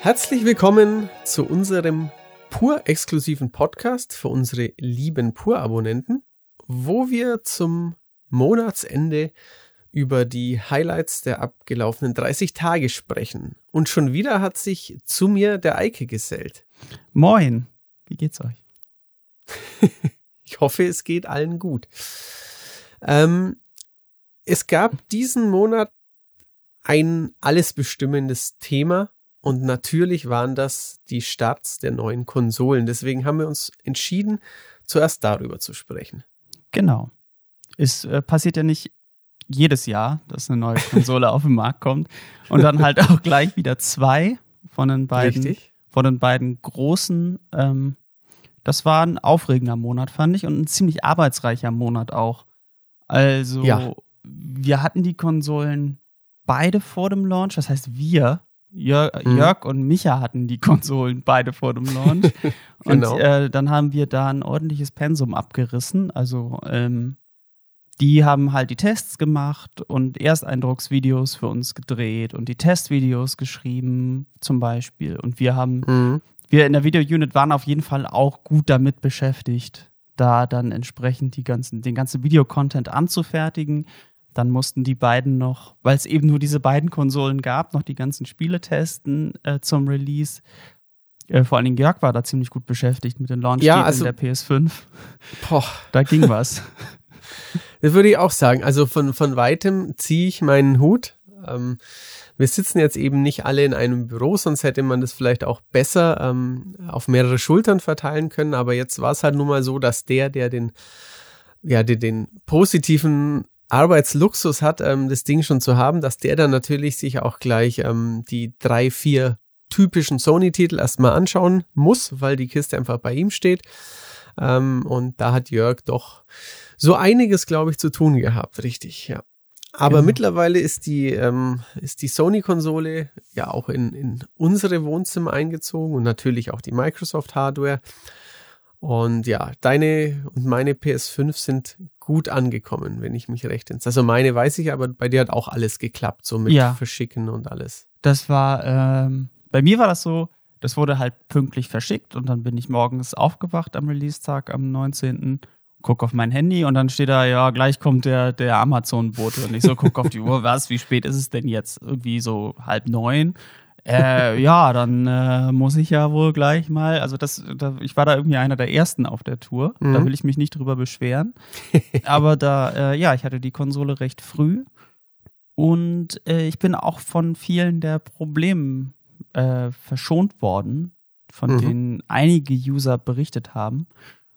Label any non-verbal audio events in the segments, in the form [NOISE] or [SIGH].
Herzlich willkommen zu unserem pur-exklusiven Podcast für unsere lieben Pur-Abonnenten, wo wir zum Monatsende über die Highlights der abgelaufenen 30 Tage sprechen. Und schon wieder hat sich zu mir der Eike gesellt. Moin, wie geht's euch? [LAUGHS] ich hoffe, es geht allen gut. Ähm, es gab diesen Monat ein alles bestimmendes Thema und natürlich waren das die Starts der neuen Konsolen. Deswegen haben wir uns entschieden, zuerst darüber zu sprechen. Genau. Es äh, passiert ja nicht jedes Jahr, dass eine neue Konsole [LAUGHS] auf den Markt kommt und dann halt auch gleich wieder zwei von den beiden, Richtig. von den beiden großen. Ähm, das war ein aufregender Monat, fand ich, und ein ziemlich arbeitsreicher Monat auch. Also, ja. wir hatten die Konsolen beide vor dem Launch, das heißt wir, Jörg, mhm. Jörg und Micha hatten die [LAUGHS] Konsolen beide vor dem Launch. [LAUGHS] genau. Und äh, dann haben wir da ein ordentliches Pensum abgerissen. Also ähm, die haben halt die Tests gemacht und Ersteindrucksvideos für uns gedreht und die Testvideos geschrieben, zum Beispiel. Und wir haben, mhm. wir in der Video-Unit waren auf jeden Fall auch gut damit beschäftigt, da dann entsprechend die ganzen, den ganzen Videocontent anzufertigen. Dann mussten die beiden noch, weil es eben nur diese beiden Konsolen gab, noch die ganzen Spiele testen äh, zum Release. Äh, vor allen Dingen Jörg war da ziemlich gut beschäftigt mit den launch ja, also, der PS5. Boah. Da ging was. [LAUGHS] Das würde ich auch sagen. Also von, von weitem ziehe ich meinen Hut. Ähm, wir sitzen jetzt eben nicht alle in einem Büro, sonst hätte man das vielleicht auch besser ähm, auf mehrere Schultern verteilen können. Aber jetzt war es halt nun mal so, dass der, der den, ja, den, den positiven Arbeitsluxus hat, ähm, das Ding schon zu haben, dass der dann natürlich sich auch gleich ähm, die drei, vier typischen Sony-Titel erstmal anschauen muss, weil die Kiste einfach bei ihm steht. Ähm, und da hat Jörg doch so einiges, glaube ich, zu tun gehabt, richtig, ja. Aber genau. mittlerweile ist die, ähm, ist die Sony-Konsole ja auch in, in unsere Wohnzimmer eingezogen und natürlich auch die Microsoft-Hardware. Und ja, deine und meine PS5 sind gut angekommen, wenn ich mich recht entsinne. Also meine weiß ich, aber bei dir hat auch alles geklappt, so mit ja. Verschicken und alles. Das war, ähm, bei mir war das so, das wurde halt pünktlich verschickt und dann bin ich morgens aufgewacht am Release-Tag am 19 guck auf mein Handy und dann steht da, ja, gleich kommt der, der Amazon-Bote. Und ich so, guck auf die Uhr, [LAUGHS] was, wie spät ist es denn jetzt? Irgendwie so halb neun. Äh, ja, dann äh, muss ich ja wohl gleich mal, also das, da, ich war da irgendwie einer der ersten auf der Tour. Mhm. Da will ich mich nicht drüber beschweren. [LAUGHS] Aber da, äh, ja, ich hatte die Konsole recht früh. Und äh, ich bin auch von vielen der Problemen äh, verschont worden, von mhm. denen einige User berichtet haben.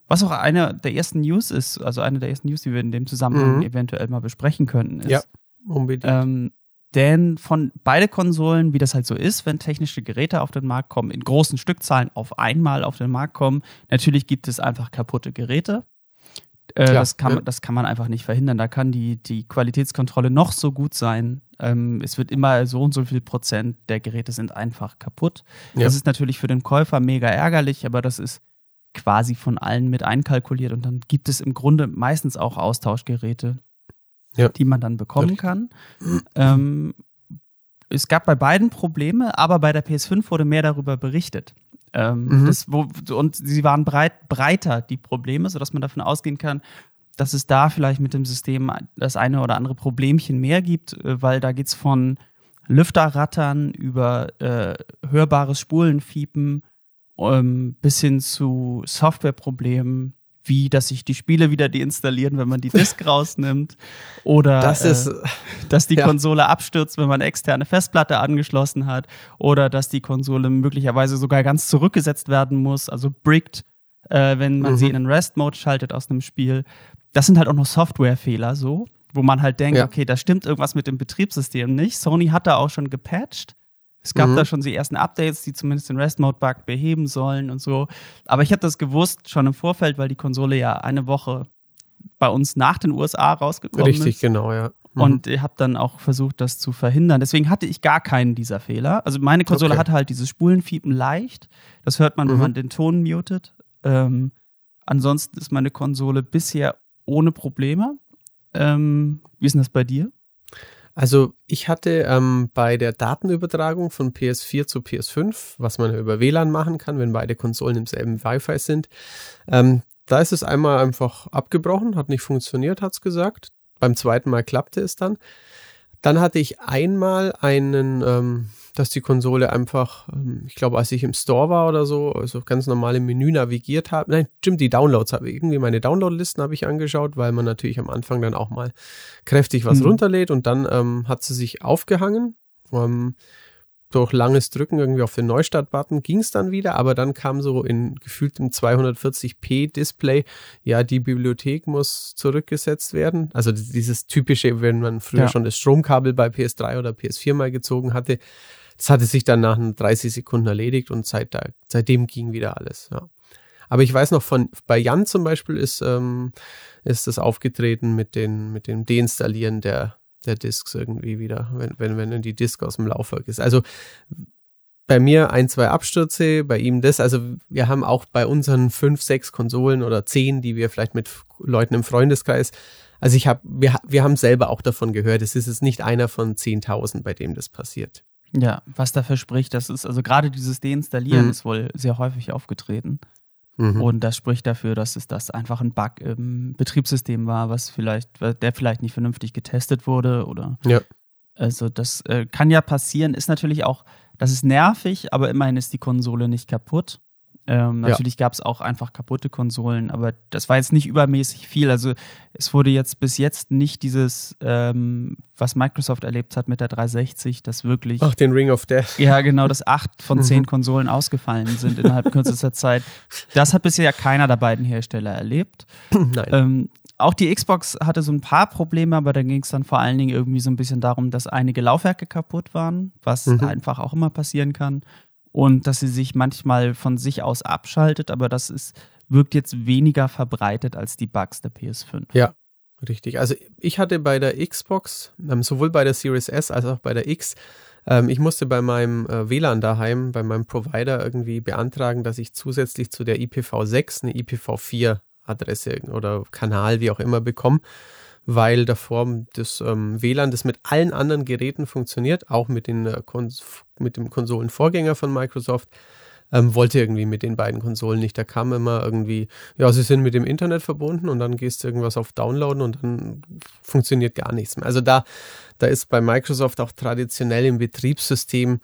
Was auch eine der ersten News ist, also eine der ersten News, die wir in dem Zusammenhang mhm. eventuell mal besprechen könnten, ist. Ja, unbedingt. Ähm, denn von beide Konsolen, wie das halt so ist, wenn technische Geräte auf den Markt kommen, in großen Stückzahlen auf einmal auf den Markt kommen, natürlich gibt es einfach kaputte Geräte. Äh, Klar, das, kann, ja. das kann man einfach nicht verhindern. Da kann die, die Qualitätskontrolle noch so gut sein. Ähm, es wird immer so und so viel Prozent der Geräte sind einfach kaputt. Ja. Das ist natürlich für den Käufer mega ärgerlich, aber das ist quasi von allen mit einkalkuliert und dann gibt es im Grunde meistens auch Austauschgeräte, ja. die man dann bekommen kann. Ähm, es gab bei beiden Probleme, aber bei der PS5 wurde mehr darüber berichtet. Ähm, mhm. das, wo, und sie waren breit, breiter, die Probleme, sodass man davon ausgehen kann, dass es da vielleicht mit dem System das eine oder andere Problemchen mehr gibt, äh, weil da geht es von Lüfterrattern über äh, hörbares Spulenfiepen ähm, bis hin zu Softwareproblemen, wie dass sich die Spiele wieder deinstallieren, wenn man die Disk [LAUGHS] rausnimmt. Oder das ist, äh, dass die ja. Konsole abstürzt, wenn man externe Festplatte angeschlossen hat. Oder dass die Konsole möglicherweise sogar ganz zurückgesetzt werden muss, also bricked, äh, wenn man mhm. sie in einen Rest-Mode schaltet aus einem Spiel. Das sind halt auch noch Softwarefehler so, wo man halt denkt, ja. okay, da stimmt irgendwas mit dem Betriebssystem nicht. Sony hat da auch schon gepatcht. Es gab mhm. da schon die ersten Updates, die zumindest den Rest-Mode-Bug beheben sollen und so. Aber ich habe das gewusst schon im Vorfeld, weil die Konsole ja eine Woche bei uns nach den USA rausgekommen Richtig, ist. Richtig, genau, ja. Mhm. Und ich habe dann auch versucht, das zu verhindern. Deswegen hatte ich gar keinen dieser Fehler. Also meine Konsole okay. hatte halt dieses Spulenfiepen leicht. Das hört man, wenn mhm. man den Ton mutet. Ähm, ansonsten ist meine Konsole bisher ohne Probleme. Ähm, wie ist denn das bei dir? Also ich hatte ähm, bei der Datenübertragung von PS4 zu PS5, was man über WLAN machen kann, wenn beide Konsolen im selben Wi-Fi sind, ähm, da ist es einmal einfach abgebrochen, hat nicht funktioniert, hat's gesagt. Beim zweiten Mal klappte es dann. Dann hatte ich einmal einen, ähm, dass die Konsole einfach, ähm, ich glaube, als ich im Store war oder so, also ganz normal im Menü navigiert habe. Nein, stimmt, die Downloads habe ich irgendwie meine Downloadlisten habe ich angeschaut, weil man natürlich am Anfang dann auch mal kräftig was mhm. runterlädt und dann ähm, hat sie sich aufgehangen. Ähm, durch langes Drücken irgendwie auf den Neustart-Button ging es dann wieder, aber dann kam so in gefühltem 240p Display, ja, die Bibliothek muss zurückgesetzt werden. Also dieses typische, wenn man früher ja. schon das Stromkabel bei PS3 oder PS4 mal gezogen hatte, das hatte sich dann nach 30 Sekunden erledigt und seit da, seitdem ging wieder alles, ja. Aber ich weiß noch von, bei Jan zum Beispiel ist, ähm, ist das aufgetreten mit den, mit dem Deinstallieren der, der Discs irgendwie wieder, wenn, wenn, wenn die Disk aus dem Laufwerk ist. Also bei mir ein, zwei Abstürze, bei ihm das. Also wir haben auch bei unseren fünf, sechs Konsolen oder zehn, die wir vielleicht mit Leuten im Freundeskreis, also ich habe, wir, wir haben selber auch davon gehört, es ist jetzt nicht einer von 10.000, bei dem das passiert. Ja, was dafür spricht, das ist, also gerade dieses Deinstallieren mhm. ist wohl sehr häufig aufgetreten. Mhm. Und das spricht dafür, dass es das einfach ein Bug im Betriebssystem war, was vielleicht, der vielleicht nicht vernünftig getestet wurde oder. Ja. Also das äh, kann ja passieren, ist natürlich auch, das ist nervig, aber immerhin ist die Konsole nicht kaputt. Ähm, natürlich ja. gab es auch einfach kaputte Konsolen, aber das war jetzt nicht übermäßig viel. Also es wurde jetzt bis jetzt nicht dieses, ähm, was Microsoft erlebt hat mit der 360, das wirklich. Ach, den Ring of Death. Ja, genau, dass acht von mhm. zehn Konsolen ausgefallen sind innerhalb kürzester [LAUGHS] Zeit. Das hat bisher keiner der beiden Hersteller erlebt. Nein. Ähm, auch die Xbox hatte so ein paar Probleme, aber da ging es dann vor allen Dingen irgendwie so ein bisschen darum, dass einige Laufwerke kaputt waren, was mhm. einfach auch immer passieren kann und dass sie sich manchmal von sich aus abschaltet, aber das ist, wirkt jetzt weniger verbreitet als die Bugs der PS5. Ja, richtig. Also ich hatte bei der Xbox, ähm, sowohl bei der Series S als auch bei der X, ähm, ich musste bei meinem äh, WLAN daheim, bei meinem Provider irgendwie beantragen, dass ich zusätzlich zu der IPv6 eine IPv4 Adresse oder Kanal, wie auch immer, bekomme weil davor das ähm, WLAN, das mit allen anderen Geräten funktioniert, auch mit, den, äh, mit dem Konsolenvorgänger von Microsoft, ähm, wollte irgendwie mit den beiden Konsolen nicht. Da kam immer irgendwie, ja, sie sind mit dem Internet verbunden und dann gehst du irgendwas auf Downloaden und dann funktioniert gar nichts mehr. Also da, da ist bei Microsoft auch traditionell im Betriebssystem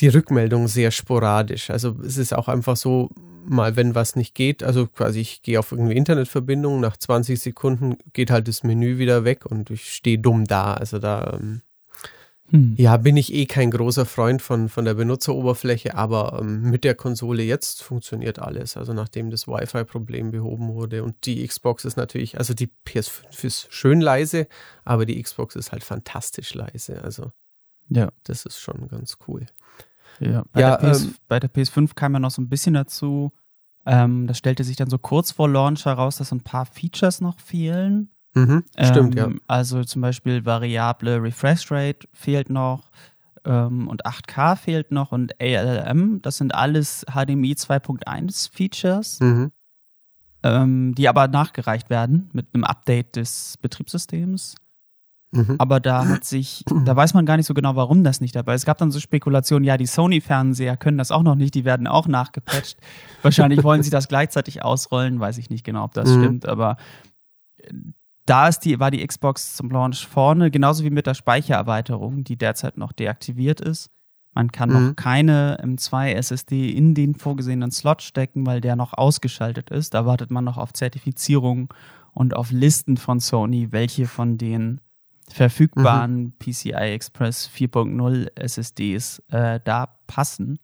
die Rückmeldung sehr sporadisch. Also es ist auch einfach so, mal wenn was nicht geht, also quasi ich gehe auf irgendeine Internetverbindung, nach 20 Sekunden geht halt das Menü wieder weg und ich stehe dumm da. Also da ähm, hm. ja, bin ich eh kein großer Freund von, von der Benutzeroberfläche, aber ähm, mit der Konsole jetzt funktioniert alles. Also nachdem das Wi-Fi-Problem behoben wurde und die Xbox ist natürlich, also die PS5 ist schön leise, aber die Xbox ist halt fantastisch leise. Also ja, das ist schon ganz cool. Ja, bei, ja, der, PS, ähm, bei der PS5 kam ja noch so ein bisschen dazu. Ähm, das stellte sich dann so kurz vor Launch heraus, dass ein paar Features noch fehlen. Mhm, stimmt, ähm, ja. Also zum Beispiel variable Refresh Rate fehlt noch ähm, und 8K fehlt noch und ALM. Das sind alles HDMI 2.1 Features, mhm. ähm, die aber nachgereicht werden mit einem Update des Betriebssystems. Mhm. Aber da hat sich, da weiß man gar nicht so genau, warum das nicht dabei ist. Es gab dann so Spekulationen, ja, die Sony-Fernseher können das auch noch nicht, die werden auch nachgepatcht. Wahrscheinlich wollen sie das gleichzeitig ausrollen, weiß ich nicht genau, ob das mhm. stimmt, aber äh, da ist die, war die Xbox zum Launch vorne, genauso wie mit der Speichererweiterung, die derzeit noch deaktiviert ist. Man kann mhm. noch keine M2 SSD in den vorgesehenen Slot stecken, weil der noch ausgeschaltet ist. Da wartet man noch auf Zertifizierung und auf Listen von Sony, welche von den verfügbaren mhm. PCI Express 4.0 SSDs äh, da passen.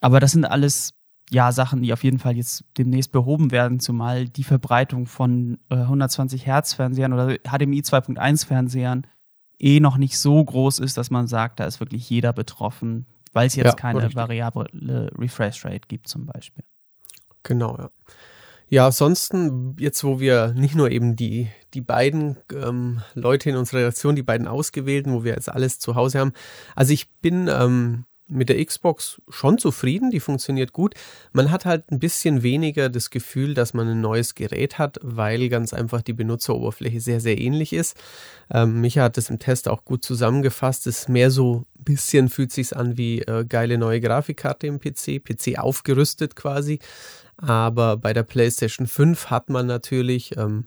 Aber das sind alles ja Sachen, die auf jeden Fall jetzt demnächst behoben werden, zumal die Verbreitung von äh, 120 Hertz Fernsehern oder HDMI 2.1 Fernsehern eh noch nicht so groß ist, dass man sagt, da ist wirklich jeder betroffen, weil es jetzt ja, keine richtig. variable Refresh Rate gibt zum Beispiel. Genau, ja. Ja, ansonsten, jetzt wo wir nicht nur eben die, die beiden ähm, Leute in unserer Redaktion, die beiden Ausgewählten, wo wir jetzt alles zu Hause haben. Also ich bin, ähm, mit der Xbox schon zufrieden, die funktioniert gut. Man hat halt ein bisschen weniger das Gefühl, dass man ein neues Gerät hat, weil ganz einfach die Benutzeroberfläche sehr, sehr ähnlich ist. Ähm, Micha hat das im Test auch gut zusammengefasst. Es ist mehr so ein bisschen fühlt sich an wie äh, geile neue Grafikkarte im PC, PC aufgerüstet quasi. Aber bei der PlayStation 5 hat man natürlich ähm,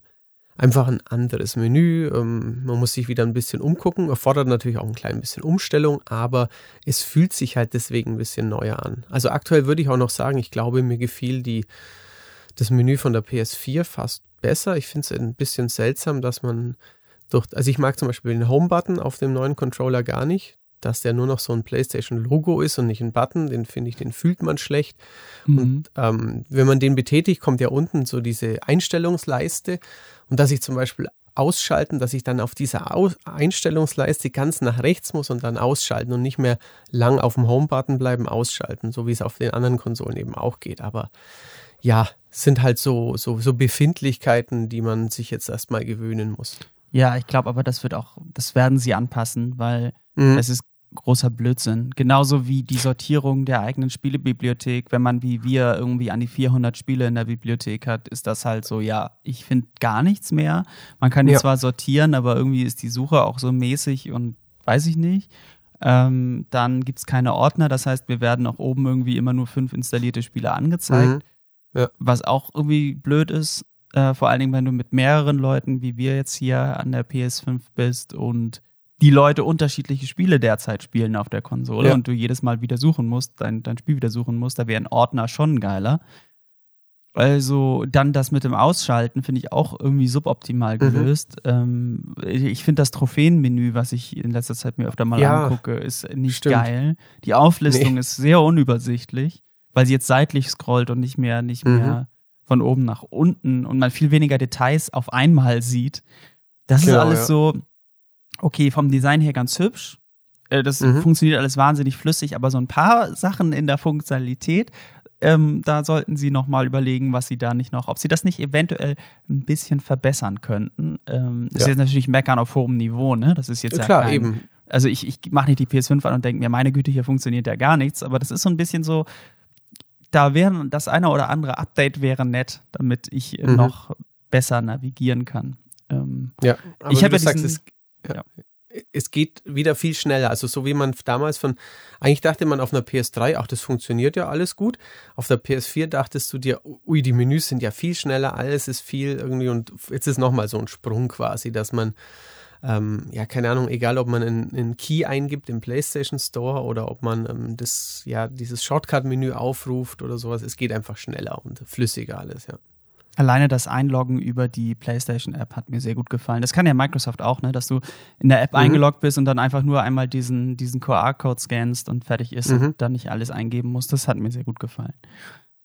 einfach ein anderes Menü. Ähm, man muss sich wieder ein bisschen umgucken, erfordert natürlich auch ein klein bisschen Umstellung, aber es fühlt sich halt deswegen ein bisschen neuer an. Also aktuell würde ich auch noch sagen, ich glaube, mir gefiel die, das Menü von der PS4 fast besser. Ich finde es ein bisschen seltsam, dass man durch, also ich mag zum Beispiel den Home-Button auf dem neuen Controller gar nicht dass der nur noch so ein PlayStation-Logo ist und nicht ein Button, den finde ich, den fühlt man schlecht. Mhm. Und ähm, wenn man den betätigt, kommt ja unten so diese Einstellungsleiste und dass ich zum Beispiel ausschalten, dass ich dann auf dieser Aus Einstellungsleiste ganz nach rechts muss und dann ausschalten und nicht mehr lang auf dem Home-Button bleiben, ausschalten, so wie es auf den anderen Konsolen eben auch geht. Aber ja, sind halt so, so, so Befindlichkeiten, die man sich jetzt erstmal gewöhnen muss. Ja, ich glaube aber, das wird auch, das werden sie anpassen, weil mhm. es ist großer Blödsinn. Genauso wie die Sortierung der eigenen Spielebibliothek. Wenn man wie wir irgendwie an die 400 Spiele in der Bibliothek hat, ist das halt so, ja, ich finde gar nichts mehr. Man kann die ja. zwar sortieren, aber irgendwie ist die Suche auch so mäßig und weiß ich nicht. Ähm, dann gibt es keine Ordner, das heißt, wir werden auch oben irgendwie immer nur fünf installierte Spiele angezeigt. Mhm. Ja. Was auch irgendwie blöd ist, äh, vor allen Dingen, wenn du mit mehreren Leuten, wie wir jetzt hier an der PS5 bist und die Leute unterschiedliche Spiele derzeit spielen auf der Konsole ja. und du jedes Mal wieder suchen musst, dein, dein Spiel wieder suchen musst, da wäre ein Ordner schon geiler. Also dann das mit dem Ausschalten finde ich auch irgendwie suboptimal mhm. gelöst. Mhm. Ähm, ich finde das Trophäenmenü, was ich in letzter Zeit mir öfter mal ja, angucke, ist nicht stimmt. geil. Die Auflistung nee. ist sehr unübersichtlich, weil sie jetzt seitlich scrollt und nicht mehr, nicht mhm. mehr von oben nach unten und man viel weniger Details auf einmal sieht. Das genau, ist alles ja. so, okay, vom Design her ganz hübsch. Äh, das mhm. funktioniert alles wahnsinnig flüssig, aber so ein paar Sachen in der Funktionalität, ähm, da sollten Sie noch mal überlegen, was Sie da nicht noch, ob Sie das nicht eventuell ein bisschen verbessern könnten. Ähm, das ja. ist jetzt natürlich Meckern auf hohem Niveau, ne? Das ist jetzt ja, klar, kein, eben. Also ich, ich mache nicht die PS5 an und denke mir, meine Güte, hier funktioniert ja gar nichts, aber das ist so ein bisschen so, da wäre das eine oder andere Update wäre nett, damit ich mhm. noch besser navigieren kann. Ähm, ja, aber ich habe ja diesen, sagst, ja. Es geht wieder viel schneller. Also so wie man damals von, eigentlich dachte man auf einer PS3, ach, das funktioniert ja alles gut. Auf der PS4 dachtest du dir, ui, die Menüs sind ja viel schneller, alles ist viel irgendwie und jetzt ist nochmal so ein Sprung quasi, dass man, ähm, ja, keine Ahnung, egal ob man einen, Key eingibt im PlayStation Store oder ob man ähm, das, ja, dieses Shortcut-Menü aufruft oder sowas, es geht einfach schneller und flüssiger alles, ja. Alleine das Einloggen über die PlayStation-App hat mir sehr gut gefallen. Das kann ja Microsoft auch, ne? dass du in der App mhm. eingeloggt bist und dann einfach nur einmal diesen, diesen QR-Code scannst und fertig ist mhm. und dann nicht alles eingeben musst. Das hat mir sehr gut gefallen.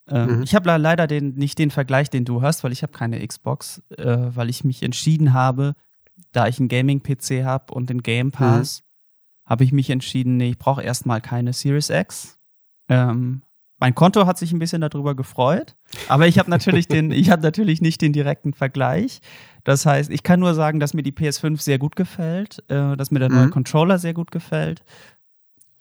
Ähm, mhm. Ich habe leider den, nicht den Vergleich, den du hast, weil ich habe keine Xbox, äh, weil ich mich entschieden habe, da ich einen Gaming-PC habe und den Game Pass, mhm. habe ich mich entschieden, nee, ich brauche erstmal keine Series X. Ähm, mein Konto hat sich ein bisschen darüber gefreut, aber ich habe natürlich den, [LAUGHS] ich habe natürlich nicht den direkten Vergleich. Das heißt, ich kann nur sagen, dass mir die PS5 sehr gut gefällt, äh, dass mir der neue mhm. Controller sehr gut gefällt.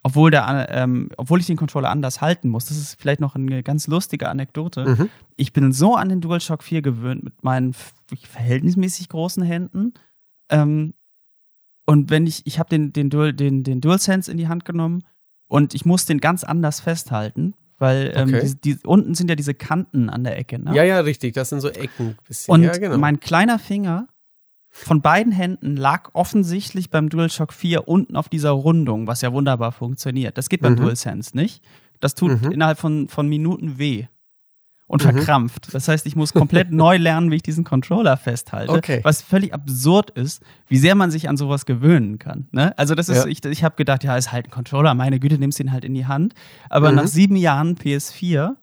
Obwohl, der, ähm, obwohl ich den Controller anders halten muss. Das ist vielleicht noch eine ganz lustige Anekdote. Mhm. Ich bin so an den DualShock 4 gewöhnt mit meinen verhältnismäßig großen Händen. Ähm, und wenn ich, ich habe den, den, Dual, den, den DualSense in die Hand genommen und ich muss den ganz anders festhalten, weil ähm, okay. die, die, unten sind ja diese Kanten an der Ecke. Ne? Ja, ja, richtig. Das sind so Ecken. Bisschen. Und ja, genau. mein kleiner Finger von beiden Händen lag offensichtlich beim DualShock 4 unten auf dieser Rundung, was ja wunderbar funktioniert. Das geht beim mhm. DualSense nicht. Das tut mhm. innerhalb von, von Minuten weh und mhm. verkrampft. Das heißt, ich muss komplett [LAUGHS] neu lernen, wie ich diesen Controller festhalte. Okay. Was völlig absurd ist, wie sehr man sich an sowas gewöhnen kann. Ne? Also das ist, ja. ich, ich habe gedacht, ja, ist halt ein Controller, meine Güte, nimmst ihn halt in die Hand. Aber mhm. nach sieben Jahren PS4,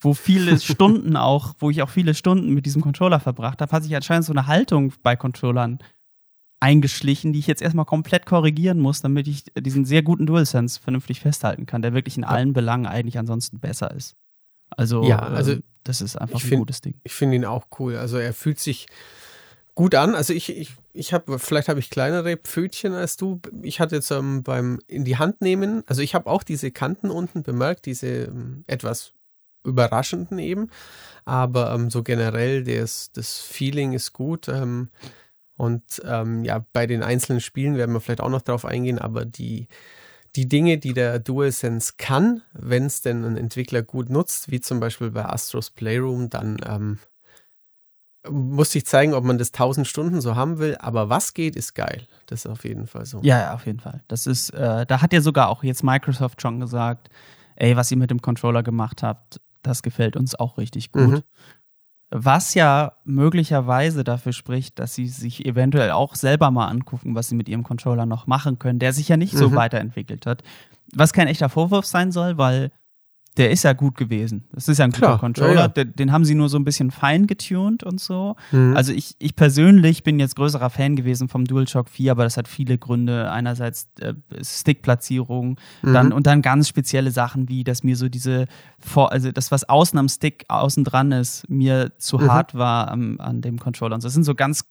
wo viele [LAUGHS] Stunden auch, wo ich auch viele Stunden mit diesem Controller verbracht habe, hat sich anscheinend so eine Haltung bei Controllern eingeschlichen, die ich jetzt erstmal komplett korrigieren muss, damit ich diesen sehr guten DualSense vernünftig festhalten kann, der wirklich in allen Belangen eigentlich ansonsten besser ist. Also, ja, also ähm, das ist einfach ein find, gutes Ding. Ich finde ihn auch cool. Also er fühlt sich gut an. Also ich, ich, ich habe, vielleicht habe ich kleinere Pfötchen als du. Ich hatte jetzt ähm, beim in die Hand nehmen, also ich habe auch diese Kanten unten bemerkt, diese ähm, etwas überraschenden eben. Aber ähm, so generell, das, das Feeling ist gut. Ähm, und ähm, ja, bei den einzelnen Spielen werden wir vielleicht auch noch drauf eingehen, aber die, die Dinge, die der DualSense kann, wenn es denn ein Entwickler gut nutzt, wie zum Beispiel bei Astros Playroom, dann ähm, muss ich zeigen, ob man das 1000 Stunden so haben will. Aber was geht, ist geil. Das ist auf jeden Fall so. Ja, ja auf jeden Fall. Das ist, äh, da hat ja sogar auch jetzt Microsoft schon gesagt, ey, was ihr mit dem Controller gemacht habt, das gefällt uns auch richtig gut. Mhm. Was ja möglicherweise dafür spricht, dass sie sich eventuell auch selber mal angucken, was sie mit ihrem Controller noch machen können, der sich ja nicht so mhm. weiterentwickelt hat. Was kein echter Vorwurf sein soll, weil der ist ja gut gewesen. Das ist ja ein guter Klar, Controller. Ja, ja. Den, den, haben sie nur so ein bisschen fein getuned und so. Mhm. Also ich, ich persönlich bin jetzt größerer Fan gewesen vom DualShock 4, aber das hat viele Gründe. Einerseits äh, Stickplatzierung, mhm. dann und dann ganz spezielle Sachen wie, dass mir so diese vor, also das, was außen am Stick außen dran ist, mir zu mhm. hart war am, an dem Controller. Und so. das sind so ganz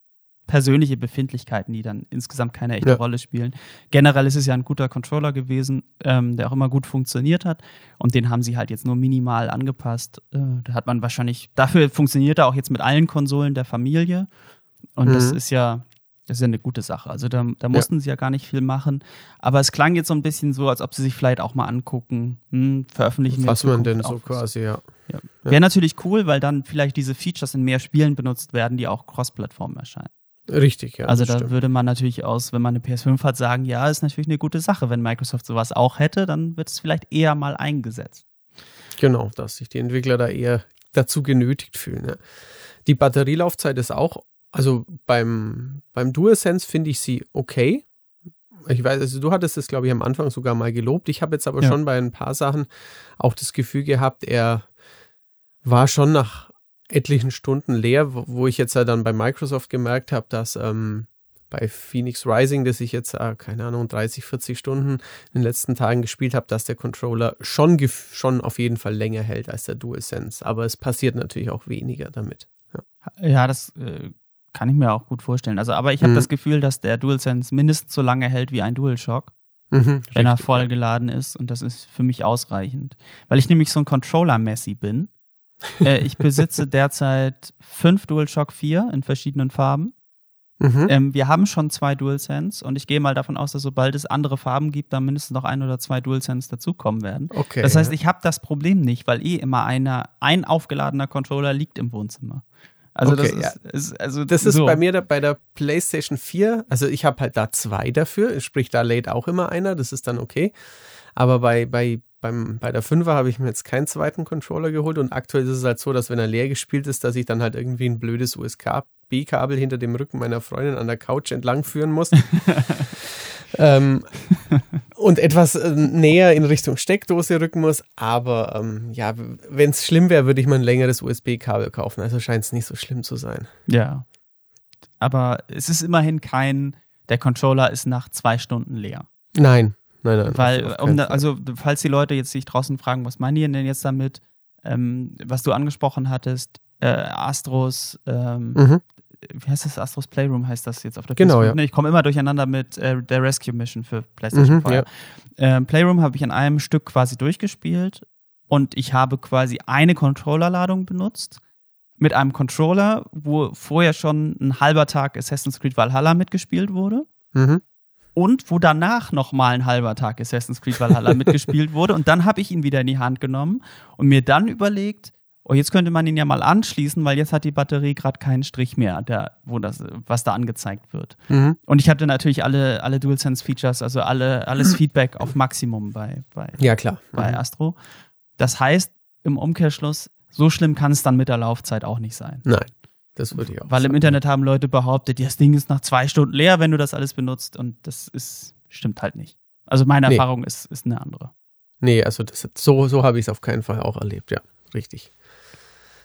persönliche Befindlichkeiten, die dann insgesamt keine echte ja. Rolle spielen. Generell ist es ja ein guter Controller gewesen, ähm, der auch immer gut funktioniert hat. Und den haben sie halt jetzt nur minimal angepasst. Äh, da hat man wahrscheinlich, dafür funktioniert er auch jetzt mit allen Konsolen der Familie. Und mhm. das ist ja, das ist ja eine gute Sache. Also da, da mussten ja. sie ja gar nicht viel machen. Aber es klang jetzt so ein bisschen so, als ob sie sich vielleicht auch mal angucken, hm, veröffentlichen Was man denn so quasi, ja. ja. Wäre natürlich cool, weil dann vielleicht diese Features in mehr Spielen benutzt werden, die auch cross-Plattform erscheinen. Richtig, ja. Also da stimmt. würde man natürlich aus, wenn man eine PS5 hat, sagen, ja, ist natürlich eine gute Sache. Wenn Microsoft sowas auch hätte, dann wird es vielleicht eher mal eingesetzt. Genau, dass sich die Entwickler da eher dazu genötigt fühlen. Ja. Die Batterielaufzeit ist auch, also beim, beim DualSense finde ich sie okay. Ich weiß, also du hattest es, glaube ich, am Anfang sogar mal gelobt. Ich habe jetzt aber ja. schon bei ein paar Sachen auch das Gefühl gehabt, er war schon nach etlichen Stunden leer, wo ich jetzt ja dann bei Microsoft gemerkt habe, dass ähm, bei Phoenix Rising, das ich jetzt, äh, keine Ahnung, 30, 40 Stunden in den letzten Tagen gespielt habe, dass der Controller schon, schon auf jeden Fall länger hält als der DualSense. Aber es passiert natürlich auch weniger damit. Ja, ja das äh, kann ich mir auch gut vorstellen. Also, aber ich habe mhm. das Gefühl, dass der DualSense mindestens so lange hält wie ein DualShock. Mhm, wenn er voll geladen ist und das ist für mich ausreichend. Weil ich nämlich so ein Controller-Messi bin äh, ich besitze derzeit fünf DualShock 4 in verschiedenen Farben. Mhm. Ähm, wir haben schon zwei DualSense und ich gehe mal davon aus, dass sobald es andere Farben gibt, dann mindestens noch ein oder zwei DualSense dazukommen werden. Okay, das heißt, ich habe das Problem nicht, weil eh immer einer, ein aufgeladener Controller liegt im Wohnzimmer. Also okay, das, ist, ja. ist, also das ist so. bei mir da, bei der PlayStation 4, also ich habe halt da zwei dafür, sprich da lädt auch immer einer, das ist dann okay. Aber bei, bei beim, bei der 5er habe ich mir jetzt keinen zweiten Controller geholt und aktuell ist es halt so, dass wenn er leer gespielt ist, dass ich dann halt irgendwie ein blödes USB-Kabel hinter dem Rücken meiner Freundin an der Couch entlang führen muss. [LAUGHS] ähm, und etwas äh, näher in Richtung Steckdose rücken muss. Aber ähm, ja, wenn es schlimm wäre, würde ich mal ein längeres USB-Kabel kaufen. Also scheint es nicht so schlimm zu sein. Ja. Aber es ist immerhin kein, der Controller ist nach zwei Stunden leer. Nein, Nein, nein. Weil, um da, also, falls die Leute jetzt sich draußen fragen, was meinen die denn jetzt damit, ähm, was du angesprochen hattest, äh, Astros, ähm, mhm. wie heißt das? Astros Playroom heißt das jetzt auf der Genau, ja. Ich komme immer durcheinander mit äh, der Rescue Mission für PlayStation mhm, 4. Ja. Ähm, Playroom habe ich an einem Stück quasi durchgespielt und ich habe quasi eine Controllerladung benutzt mit einem Controller, wo vorher schon ein halber Tag Assassin's Creed Valhalla mitgespielt wurde. Mhm und wo danach nochmal ein halber Tag Assassin's Creed Valhalla [LAUGHS] mitgespielt wurde. Und dann habe ich ihn wieder in die Hand genommen und mir dann überlegt, oh, jetzt könnte man ihn ja mal anschließen, weil jetzt hat die Batterie gerade keinen Strich mehr, der, wo das, was da angezeigt wird. Mhm. Und ich hatte natürlich alle, alle DualSense-Features, also alle, alles [CLEARS THROAT] Feedback auf Maximum bei, bei, ja, klar. bei mhm. Astro. Das heißt, im Umkehrschluss, so schlimm kann es dann mit der Laufzeit auch nicht sein. Nein. Das würde ich auch Weil sagen. im Internet haben Leute behauptet, das Ding ist nach zwei Stunden leer, wenn du das alles benutzt. Und das ist, stimmt halt nicht. Also meine nee. Erfahrung ist, ist eine andere. Nee, also das, so, so habe ich es auf keinen Fall auch erlebt, ja. Richtig.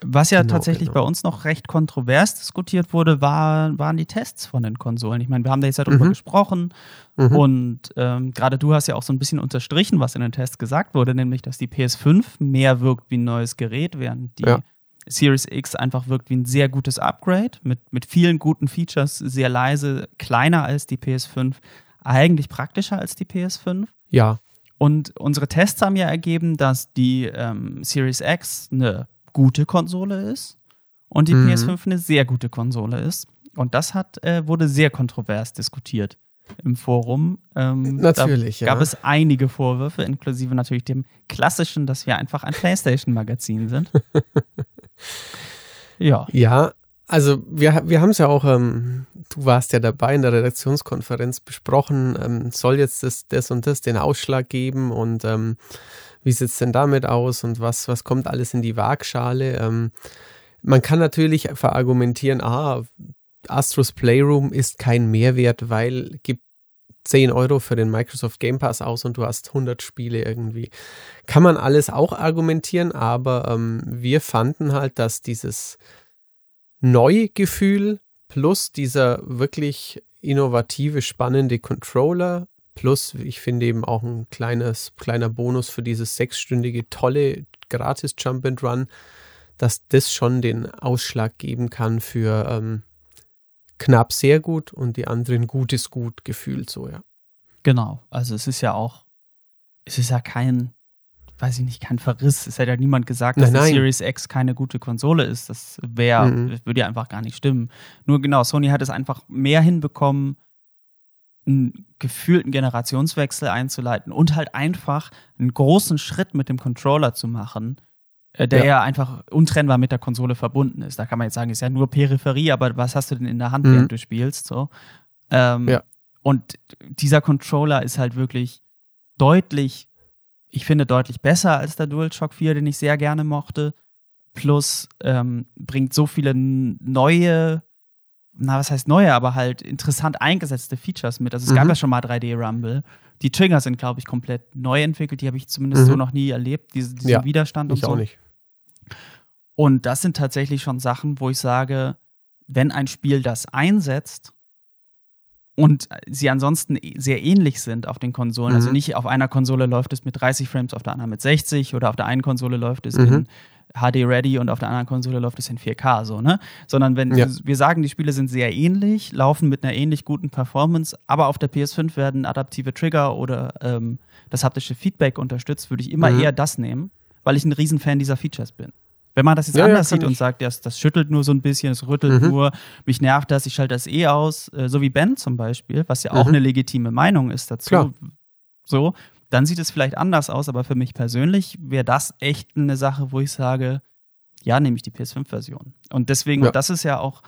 Was ja genau, tatsächlich genau. bei uns noch recht kontrovers diskutiert wurde, war, waren die Tests von den Konsolen. Ich meine, wir haben da jetzt ja drüber mhm. gesprochen mhm. und ähm, gerade du hast ja auch so ein bisschen unterstrichen, was in den Tests gesagt wurde, nämlich, dass die PS5 mehr wirkt wie ein neues Gerät, während die ja Series X einfach wirkt wie ein sehr gutes Upgrade mit, mit vielen guten Features, sehr leise, kleiner als die PS5, eigentlich praktischer als die PS5. Ja. Und unsere Tests haben ja ergeben, dass die ähm, Series X eine gute Konsole ist und die mhm. PS5 eine sehr gute Konsole ist. Und das hat, äh, wurde sehr kontrovers diskutiert im Forum. Ähm, natürlich, da gab ja. es einige Vorwürfe, inklusive natürlich dem klassischen, dass wir einfach ein PlayStation-Magazin sind. [LAUGHS] ja. Ja, also wir, wir haben es ja auch, ähm, du warst ja dabei in der Redaktionskonferenz besprochen, ähm, soll jetzt das, das und das den Ausschlag geben und ähm, wie sieht es denn damit aus und was, was kommt alles in die Waagschale? Ähm, man kann natürlich verargumentieren, ah, Astros Playroom ist kein Mehrwert, weil gibt 10 Euro für den Microsoft Game Pass aus und du hast 100 Spiele irgendwie. Kann man alles auch argumentieren, aber ähm, wir fanden halt, dass dieses neue Gefühl plus dieser wirklich innovative, spannende Controller plus, ich finde eben auch ein kleines, kleiner Bonus für dieses sechsstündige, tolle, gratis Jump and Run, dass das schon den Ausschlag geben kann für ähm, knapp sehr gut und die anderen gut ist gut gefühlt so, ja. Genau, also es ist ja auch, es ist ja kein, weiß ich nicht, kein Verriss. Es hat ja niemand gesagt, dass nein, nein. die Series X keine gute Konsole ist. Das wäre, mhm. würde ja einfach gar nicht stimmen. Nur genau, Sony hat es einfach mehr hinbekommen, einen gefühlten Generationswechsel einzuleiten und halt einfach einen großen Schritt mit dem Controller zu machen, der ja. ja. einfach untrennbar mit der Konsole verbunden ist. Da kann man jetzt sagen, ist ja nur Peripherie, aber was hast du denn in der Hand, mhm. während du spielst? So. Ähm, ja. Und dieser Controller ist halt wirklich deutlich, ich finde, deutlich besser als der DualShock 4, den ich sehr gerne mochte. Plus ähm, bringt so viele neue, na, was heißt neue, aber halt interessant eingesetzte Features mit. Also es mhm. gab ja schon mal 3D Rumble. Die Trigger sind, glaube ich, komplett neu entwickelt. Die habe ich zumindest mhm. so noch nie erlebt, diese, diesen ja, Widerstand und ich so. Auch nicht. Und das sind tatsächlich schon Sachen, wo ich sage, wenn ein Spiel das einsetzt und sie ansonsten sehr ähnlich sind auf den Konsolen, also mhm. also nicht auf einer Konsole läuft es mit 30 Frames, auf der anderen mit 60 oder auf der einen Konsole läuft es mhm. in HD Ready und auf der anderen Konsole läuft es in 4K, so, ne? Sondern wenn ja. wir sagen, die Spiele sind sehr ähnlich, laufen mit einer ähnlich guten Performance, aber auf der PS5 werden adaptive Trigger oder ähm, das haptische Feedback unterstützt, würde ich immer mhm. eher das nehmen, weil ich ein Riesenfan dieser Features bin. Wenn man das jetzt ja, anders ja, sieht und sagt, das, das schüttelt nur so ein bisschen, es rüttelt mhm. nur, mich nervt das, ich schalte das eh aus, äh, so wie Ben zum Beispiel, was ja auch mhm. eine legitime Meinung ist dazu. Klar. So, dann sieht es vielleicht anders aus, aber für mich persönlich wäre das echt eine Sache, wo ich sage, ja, nehme ich die PS5-Version. Und deswegen, ja. und das ist ja auch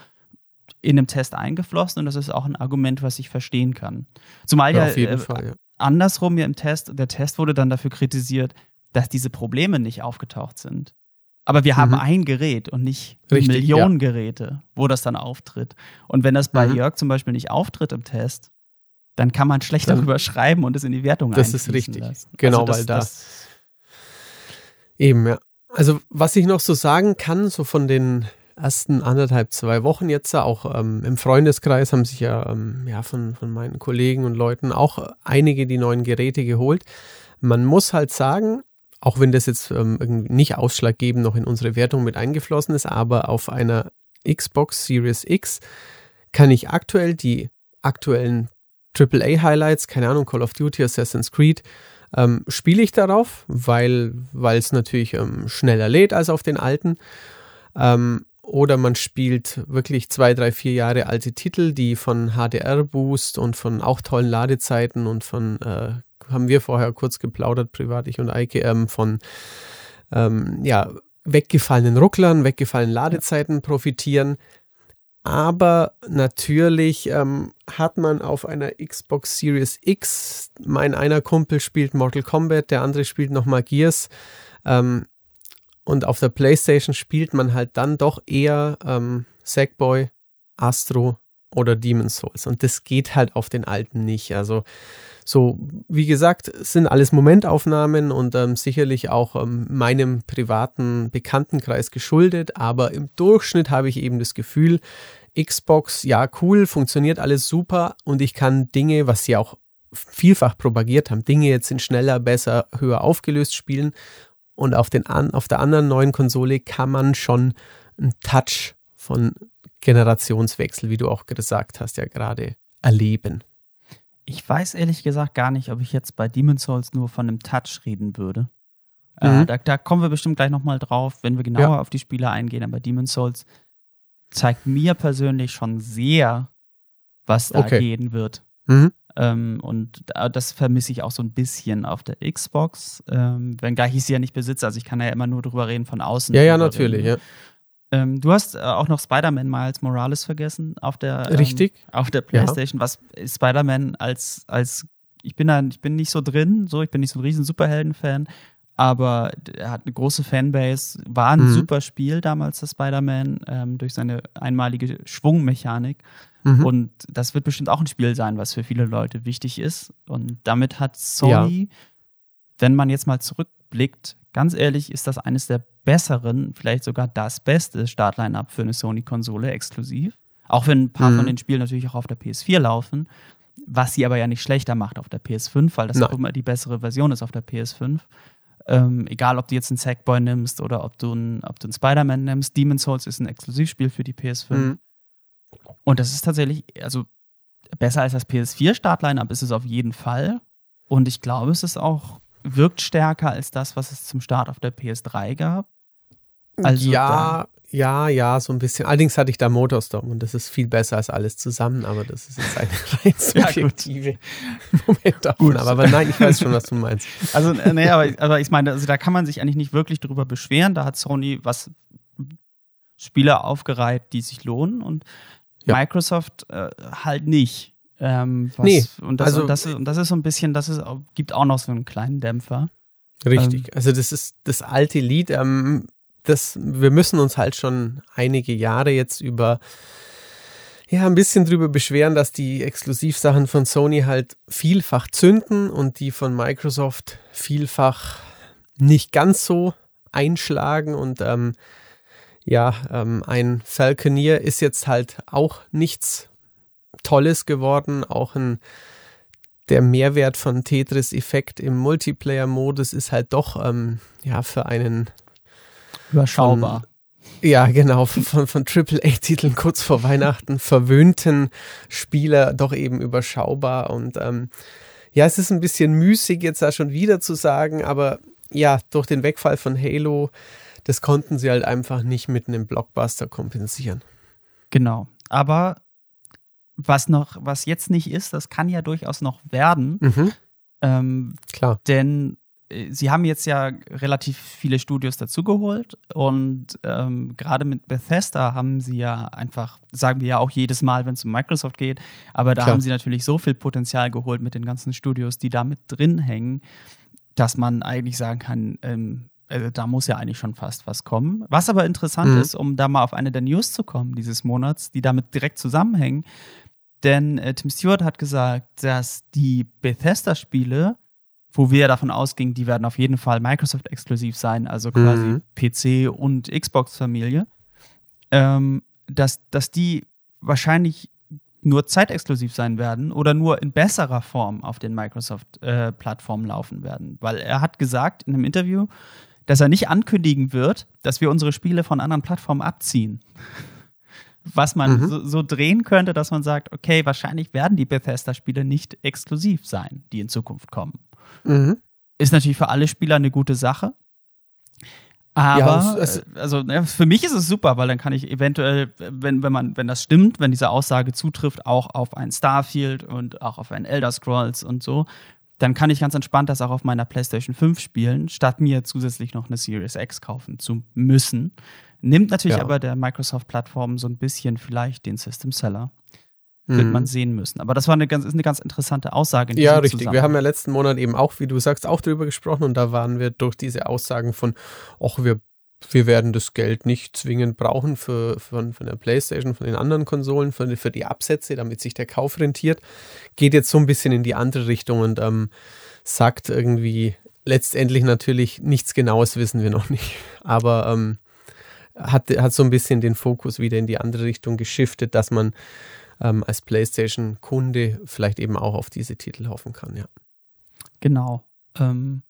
in einem Test eingeflossen und das ist auch ein Argument, was ich verstehen kann. Zumal ja, äh, Fall, ja. andersrum ja im Test, der Test wurde dann dafür kritisiert, dass diese Probleme nicht aufgetaucht sind. Aber wir haben mhm. ein Gerät und nicht Richtig, Millionen ja. Geräte, wo das dann auftritt. Und wenn das bei mhm. Jörg zum Beispiel nicht auftritt im Test, dann kann man schlecht dann, darüber schreiben und es in die Wertung Das ist richtig. Lassen. Genau, also das, weil das, eben, ja. Also, was ich noch so sagen kann, so von den ersten anderthalb, zwei Wochen jetzt, auch ähm, im Freundeskreis haben sich ja, ähm, ja von, von meinen Kollegen und Leuten auch einige die neuen Geräte geholt. Man muss halt sagen, auch wenn das jetzt ähm, nicht ausschlaggebend noch in unsere Wertung mit eingeflossen ist, aber auf einer Xbox Series X kann ich aktuell die aktuellen AAA Highlights, keine Ahnung, Call of Duty, Assassin's Creed, ähm, spiele ich darauf, weil es natürlich ähm, schneller lädt als auf den alten. Ähm, oder man spielt wirklich zwei, drei, vier Jahre alte Titel, die von HDR-Boost und von auch tollen Ladezeiten und von äh, haben wir vorher kurz geplaudert, privat, ich und Eike, ähm, von ähm, ja, weggefallenen Rucklern, weggefallenen Ladezeiten profitieren. Aber natürlich ähm, hat man auf einer Xbox Series X, mein einer Kumpel spielt Mortal Kombat, der andere spielt nochmal Gears. Ähm, und auf der PlayStation spielt man halt dann doch eher ähm, Sackboy, Astro oder Demon's Souls. Und das geht halt auf den alten nicht. Also so, wie gesagt, sind alles Momentaufnahmen und ähm, sicherlich auch ähm, meinem privaten Bekanntenkreis geschuldet, aber im Durchschnitt habe ich eben das Gefühl, Xbox, ja, cool, funktioniert alles super und ich kann Dinge, was sie auch vielfach propagiert haben, Dinge jetzt in schneller, besser, höher aufgelöst spielen Und auf, den auf der anderen neuen Konsole kann man schon einen Touch von Generationswechsel, wie du auch gesagt hast, ja gerade erleben. Ich weiß ehrlich gesagt gar nicht, ob ich jetzt bei Demon's Souls nur von einem Touch reden würde. Äh, mhm. Äh, da, da, kommen wir bestimmt gleich nochmal drauf, wenn wir genauer ja. auf die Spiele eingehen. Aber Demon's Souls zeigt mir persönlich schon sehr, was da okay. gehen wird. Mhm. Ähm, und das vermisse ich auch so ein bisschen auf der Xbox, ähm, wenngleich ich sie ja nicht besitze. Also ich kann ja immer nur drüber reden von außen. Ja, ja, natürlich, ja. Ähm, du hast äh, auch noch Spider-Man Miles Morales vergessen auf der, ähm, Richtig. auf der PlayStation. Ja. Was Spider-Man als, als, ich bin da, ich bin nicht so drin, so, ich bin nicht so ein riesen Superhelden-Fan, aber er hat eine große Fanbase, war ein mhm. super Spiel damals, das Spider-Man, ähm, durch seine einmalige Schwungmechanik. Mhm. Und das wird bestimmt auch ein Spiel sein, was für viele Leute wichtig ist. Und damit hat Sony, ja. wenn man jetzt mal zurückblickt, ganz ehrlich, ist das eines der besseren, vielleicht sogar das beste Startline-Up für eine Sony-Konsole exklusiv. Auch wenn ein paar mhm. von den Spielen natürlich auch auf der PS4 laufen, was sie aber ja nicht schlechter macht auf der PS5, weil das Nein. auch immer die bessere Version ist auf der PS5. Ähm, egal, ob du jetzt einen Sackboy nimmst oder ob du einen, ob du einen Spider-Man nimmst, Demon's Souls ist ein Exklusivspiel für die PS5. Mhm. Und das ist tatsächlich, also besser als das PS4-Startline-Up ist es auf jeden Fall. Und ich glaube, es ist auch, wirkt stärker als das, was es zum Start auf der PS3 gab. Also ja, ja, ja, so ein bisschen. Allerdings hatte ich da Motorstorm und das ist viel besser als alles zusammen, aber das ist jetzt eine [LAUGHS] rein subjektive ja, [LAUGHS] Momentaufnahme. Aber, aber nein, ich weiß schon, was du meinst. [LAUGHS] Also, äh, nee, aber, aber ich meine, also da kann man sich eigentlich nicht wirklich drüber beschweren. Da hat Sony was Spiele aufgereiht, die sich lohnen und ja. Microsoft äh, halt nicht. Ähm, was, nee, und das, also, und das, ist, und das ist so ein bisschen, das ist, gibt auch noch so einen kleinen Dämpfer. Richtig. Ähm, also das ist das alte Lied. Ähm, das, wir müssen uns halt schon einige Jahre jetzt über ja, ein bisschen drüber beschweren, dass die Exklusivsachen von Sony halt vielfach zünden und die von Microsoft vielfach nicht ganz so einschlagen und ähm, ja, ähm, ein Falconeer ist jetzt halt auch nichts Tolles geworden, auch ein der Mehrwert von Tetris Effekt im Multiplayer-Modus ist halt doch ähm, ja für einen Überschaubar. Von, ja, genau, von, von AAA-Titeln kurz vor Weihnachten verwöhnten Spieler doch eben überschaubar. Und ähm, ja, es ist ein bisschen müßig, jetzt da schon wieder zu sagen, aber ja, durch den Wegfall von Halo, das konnten sie halt einfach nicht mit einem Blockbuster kompensieren. Genau. Aber was noch, was jetzt nicht ist, das kann ja durchaus noch werden. Mhm. Ähm, Klar. Denn sie haben jetzt ja relativ viele Studios dazugeholt und ähm, gerade mit Bethesda haben sie ja einfach, sagen wir ja auch jedes Mal, wenn es um Microsoft geht, aber da Klar. haben sie natürlich so viel Potenzial geholt mit den ganzen Studios, die da mit drin hängen, dass man eigentlich sagen kann, ähm, also da muss ja eigentlich schon fast was kommen. Was aber interessant mhm. ist, um da mal auf eine der News zu kommen dieses Monats, die damit direkt zusammenhängen, denn äh, Tim Stewart hat gesagt, dass die Bethesda-Spiele wo wir davon ausgingen, die werden auf jeden Fall Microsoft-exklusiv sein, also quasi mhm. PC und Xbox-Familie, ähm, dass, dass die wahrscheinlich nur zeitexklusiv sein werden oder nur in besserer Form auf den Microsoft-Plattformen äh, laufen werden. Weil er hat gesagt in einem Interview, dass er nicht ankündigen wird, dass wir unsere Spiele von anderen Plattformen abziehen. [LAUGHS] Was man mhm. so, so, drehen könnte, dass man sagt, okay, wahrscheinlich werden die Bethesda-Spiele nicht exklusiv sein, die in Zukunft kommen. Mhm. Ist natürlich für alle Spieler eine gute Sache. Aber ja, es, es, also ja, für mich ist es super, weil dann kann ich eventuell, wenn, wenn man, wenn das stimmt, wenn diese Aussage zutrifft, auch auf ein Starfield und auch auf ein Elder Scrolls und so, dann kann ich ganz entspannt das auch auf meiner PlayStation 5 spielen, statt mir zusätzlich noch eine Series X kaufen zu müssen. Nimmt natürlich ja. aber der Microsoft-Plattform so ein bisschen vielleicht den System Seller wird mhm. man sehen müssen. Aber das war eine ganz, ist eine ganz interessante Aussage. In ja, richtig. Wir haben ja letzten Monat eben auch, wie du sagst, auch darüber gesprochen und da waren wir durch diese Aussagen von, ach, wir, wir werden das Geld nicht zwingend brauchen für, für, für eine Playstation, von den anderen Konsolen, für, für die Absätze, damit sich der Kauf rentiert, geht jetzt so ein bisschen in die andere Richtung und ähm, sagt irgendwie letztendlich natürlich nichts Genaues wissen wir noch nicht. Aber ähm, hat, hat so ein bisschen den Fokus wieder in die andere Richtung geschiftet, dass man ähm, als PlayStation-Kunde vielleicht eben auch auf diese Titel hoffen kann, ja. Genau. Ähm,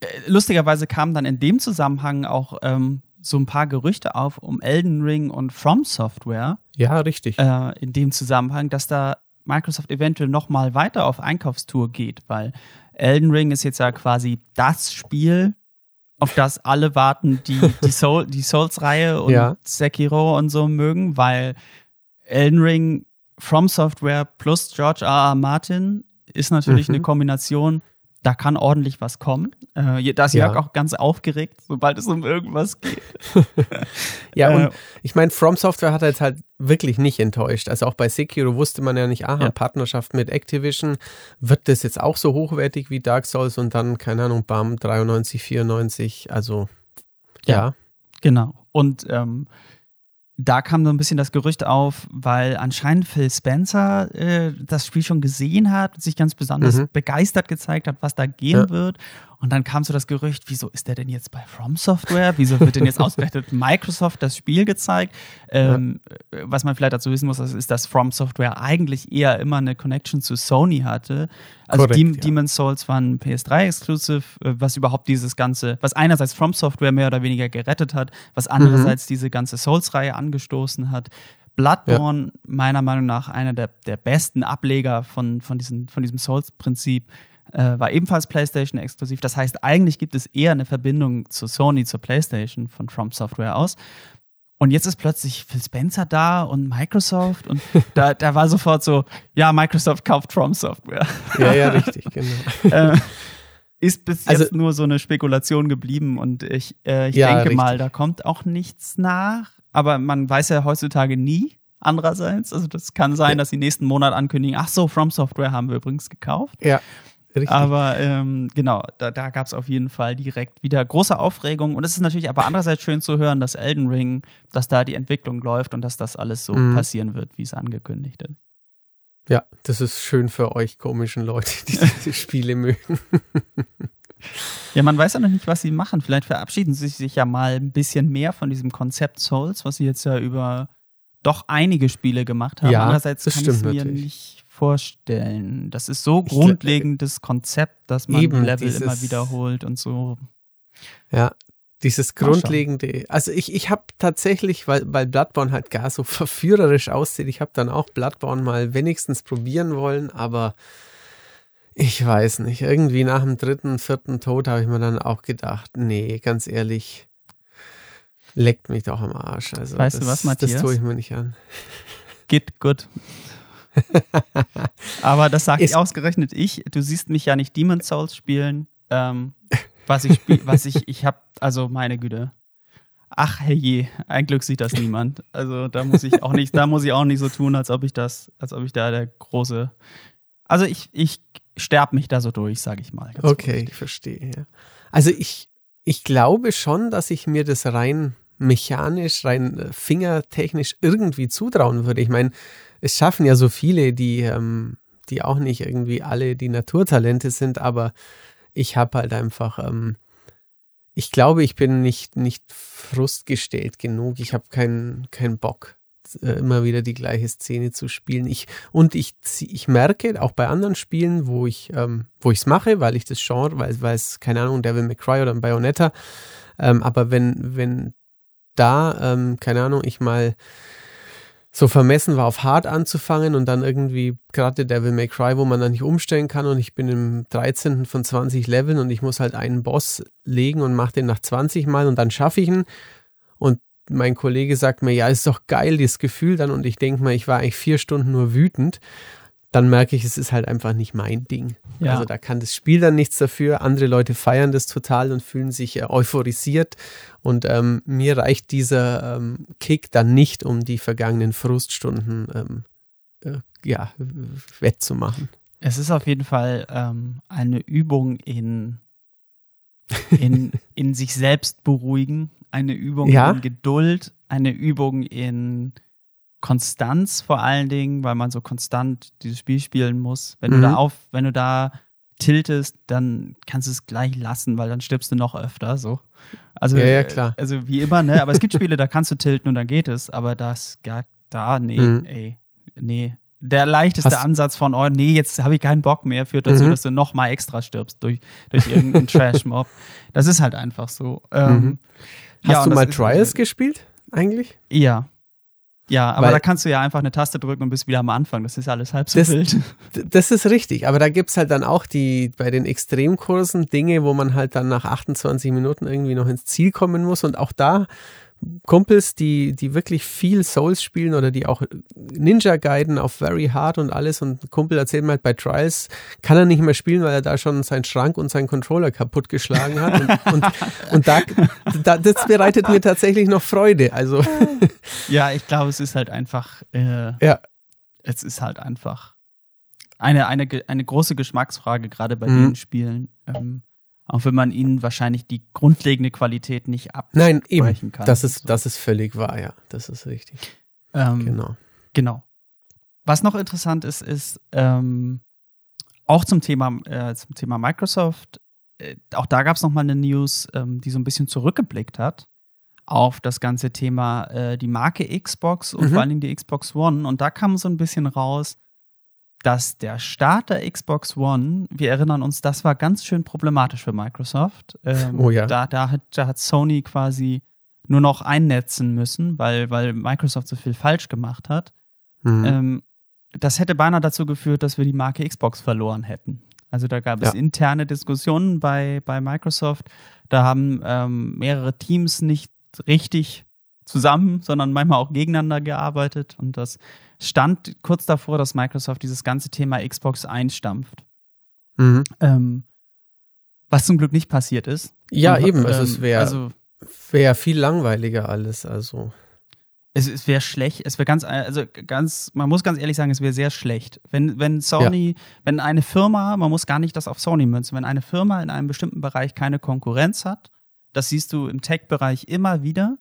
äh, lustigerweise kamen dann in dem Zusammenhang auch ähm, so ein paar Gerüchte auf um Elden Ring und From Software. Ja, richtig. Äh, in dem Zusammenhang, dass da Microsoft eventuell noch mal weiter auf Einkaufstour geht, weil Elden Ring ist jetzt ja quasi das Spiel, auf das alle warten, die die, Soul, die Souls-Reihe und Ja. Sekiro und so mögen, weil Elden Ring From Software plus George R. R. Martin ist natürlich Mhm. eine Kombination, da kann ordentlich was kommen. Äh, da ist Ja. Jörg auch ganz aufgeregt, sobald es um irgendwas geht. [LAUGHS] Ja, Äh, und ich meine, From Software hat jetzt halt wirklich nicht enttäuscht. Also auch bei Sekiro wusste man ja nicht, aha, Ja. Partnerschaft mit Activision, wird das jetzt auch so hochwertig wie Dark Souls und dann, keine Ahnung, bam, 93, 94, also Ja. ja. Genau. Und ähm, da kam so ein bisschen das Gerücht auf, weil anscheinend Phil Spencer äh, das Spiel schon gesehen hat, sich ganz besonders Mhm. begeistert gezeigt hat, was da gehen Ja. wird. Und dann kam so das Gerücht, wieso ist der denn jetzt bei From Software? Wieso wird denn jetzt [LAUGHS] ausgerechnet Microsoft das Spiel gezeigt? Ähm, äh, Was man vielleicht dazu wissen muss, ist, dass From Software eigentlich eher immer eine Connection zu Sony hatte. Also Korrekt, ja. Demon's Souls war ein PS3-Exclusive, äh, was überhaupt dieses ganze, was einerseits From Software mehr oder weniger gerettet hat, was andererseits diese ganze Souls-Reihe angestoßen hat. Bloodborne, meiner Meinung nach, einer der, der besten Ableger von, von, diesen, von diesem Souls-Prinzip, äh, war ebenfalls PlayStation-exklusiv. Das heißt, eigentlich gibt es eher eine Verbindung zu Sony, zur PlayStation von From Software aus. Und jetzt ist plötzlich Phil Spencer da und Microsoft und da, da war sofort so, ja, Microsoft kauft From Software. Ja, ja, richtig, genau. [LAUGHS] äh, ist bis Also- jetzt nur so eine Spekulation geblieben und ich, äh, ich Ja, denke mal, richtig. da kommt auch nichts nach. Aber man weiß ja heutzutage nie. Andererseits, also das kann sein, Ja. dass sie nächsten Monat ankündigen, ach so, From Software haben wir übrigens gekauft. Ja, richtig. Aber ähm, genau, da, da gab es auf jeden Fall direkt wieder große Aufregung. Und es ist natürlich aber andererseits schön zu hören, dass Elden Ring, dass da die Entwicklung läuft und dass das alles so Mhm. passieren wird, wie es angekündigt ist. ja, das ist schön für euch komischen Leute, die [LAUGHS] diese Spiele mögen. [LAUGHS] Ja, man weiß ja noch nicht, was sie machen. Vielleicht verabschieden sie sich ja mal ein bisschen mehr von diesem Konzept Souls, was sie jetzt ja über doch einige Spiele gemacht haben. Ja, Andererseits das kann ich mir natürlich. nicht vorstellen. Das ist so Ich grundlegendes Konzept, dass man Eben, Level dieses- immer wiederholt und so. Ja, dieses grundlegende. Also ich, ich habe tatsächlich, weil, weil Bloodborne halt gar so [LAUGHS] verführerisch aussieht, ich habe dann auch Bloodborne mal wenigstens probieren wollen, aber ich weiß nicht. Irgendwie nach dem dritten, vierten Tod habe ich mir dann auch gedacht, nee, ganz ehrlich, leckt mich doch am Arsch. Also Weißt du das, was, Matthias? Das tue ich mir nicht an. Geht gut. Aber das sage ich ausgerechnet ich. Du siehst mich ja nicht Demon's Souls spielen. Ähm, was ich spiel, was ich, ich habe, also meine Güte. Ach herrje, ein Glück sieht das niemand. Also da muss ich auch nicht, da muss ich auch nicht so tun, als ob ich das, als ob ich da der große. Also ich, ich sterb mich da so durch, sage ich mal. Okay, ich verstehe. Ja. Also ich, ich glaube schon, dass ich mir das rein mechanisch, rein äh, fingertechnisch irgendwie zutrauen würde. Ich meine, es schaffen ja so viele, die, ähm, die auch nicht irgendwie alle die Naturtalente sind, aber ich habe halt einfach, ähm, ich glaube, ich bin nicht, nicht frustgestellt genug. Ich habe keinen keinen Bock, äh, immer wieder die gleiche Szene zu spielen. Ich, und ich, ich merke auch bei anderen Spielen, wo ich ähm, wo ich es mache, weil ich das Genre, weil weil es, keine Ahnung, Devil May Cry oder ein Bayonetta, ähm, aber wenn, wenn da, ähm, keine Ahnung, ich mal so vermessen war, auf hart anzufangen und dann irgendwie gerade Devil May Cry, wo man dann nicht umstellen kann und ich bin im 13. von 20 Leveln und ich muss halt einen Boss legen und mache den nach 20 Mal und dann schaffe ich ihn und mein Kollege sagt mir, ja, ist doch geil, dieses Gefühl dann und ich denke mal, ich war eigentlich vier Stunden nur wütend, dann merke ich, es ist halt einfach nicht mein Ding. Ja. Also da kann das Spiel dann nichts dafür. Andere Leute feiern das total und fühlen sich äh, euphorisiert. Und ähm, mir reicht dieser ähm, Kick dann nicht, um die vergangenen Fruststunden ähm, äh, ja, wettzumachen. Es ist auf jeden Fall ähm, eine Übung in, in, [LAUGHS] in sich selbst beruhigen, eine Übung Ja. in Geduld, eine Übung in Konstanz vor allen Dingen, weil man so konstant dieses Spiel spielen muss. Wenn du Mhm. da auf, wenn du da tiltest, dann kannst du es gleich lassen, weil dann stirbst du noch öfter. So. Also, Ja, ja, klar. Also wie immer, ne? Aber es gibt Spiele, da kannst du tilten und dann geht es, aber das gar da, nee, Mhm. ey, nee. Der leichteste Hast Ansatz von, oh nee, jetzt habe ich keinen Bock mehr, führt dazu, mhm. dass du noch mal extra stirbst durch, durch irgendeinen [LAUGHS] Trash-Mob. Das ist halt einfach so. Ähm, mhm. Hast ja, du mal Trials gespielt, eigentlich? Ja. Ja, aber Weil, da kannst du ja einfach eine Taste drücken und bist wieder am Anfang. Das ist alles halb so das, wild. Das ist richtig, aber da gibt es halt dann auch die bei den Extremkursen Dinge, wo man halt dann nach 28 Minuten irgendwie noch ins Ziel kommen muss. Und auch da Kumpels, die, die wirklich viel Souls spielen oder die auch Ninja guiden auf Very Hard und alles und ein Kumpel erzählt mir halt bei Trials, kann er nicht mehr spielen, weil er da schon seinen Schrank und seinen Controller kaputt geschlagen hat und, und, und da, da, das bereitet mir tatsächlich noch Freude, also. [LAUGHS] Ja, ich glaube, es ist halt einfach, äh, ja. es ist halt einfach eine, eine, eine große Geschmacksfrage, gerade bei mhm. den Spielen. Ähm, auch wenn man ihnen wahrscheinlich die grundlegende Qualität nicht absprechen Nein, eben. kann. Das ist, das ist völlig wahr, ja. Das ist richtig. Ähm, genau. Genau. Was noch interessant ist, ist ähm, auch zum Thema, äh, zum Thema Microsoft, äh, auch da gab es nochmal eine News, ähm, die so ein bisschen zurückgeblickt hat auf das ganze Thema äh, die Marke Xbox und mhm. vor allen Dingen die Xbox One. Und da kam so ein bisschen raus, dass der Start der Xbox One, wir erinnern uns, das war ganz schön problematisch für Microsoft. Ähm, oh ja. Da, da, hat, da hat Sony quasi nur noch einnetzen müssen, weil, weil Microsoft so viel falsch gemacht hat. Mhm. Ähm, das hätte beinahe dazu geführt, dass wir die Marke Xbox verloren hätten. Also da gab es ja. interne Diskussionen bei, bei Microsoft. Da haben ähm, mehrere Teams nicht richtig zusammen, sondern manchmal auch gegeneinander gearbeitet. Und das stand kurz davor, dass Microsoft dieses ganze Thema Xbox einstampft. Mhm. Ähm, was zum Glück nicht passiert ist. Ja, Und, eben. Also, es wäre also, wär viel langweiliger alles. Also. Es, es wäre schlecht, es wäre ganz, also ganz, man muss ganz ehrlich sagen, es wäre sehr schlecht. Wenn, wenn Sony, ja. wenn eine Firma, man muss gar nicht das auf Sony münzen, wenn eine Firma in einem bestimmten Bereich keine Konkurrenz hat, das siehst du im Tech-Bereich immer wieder,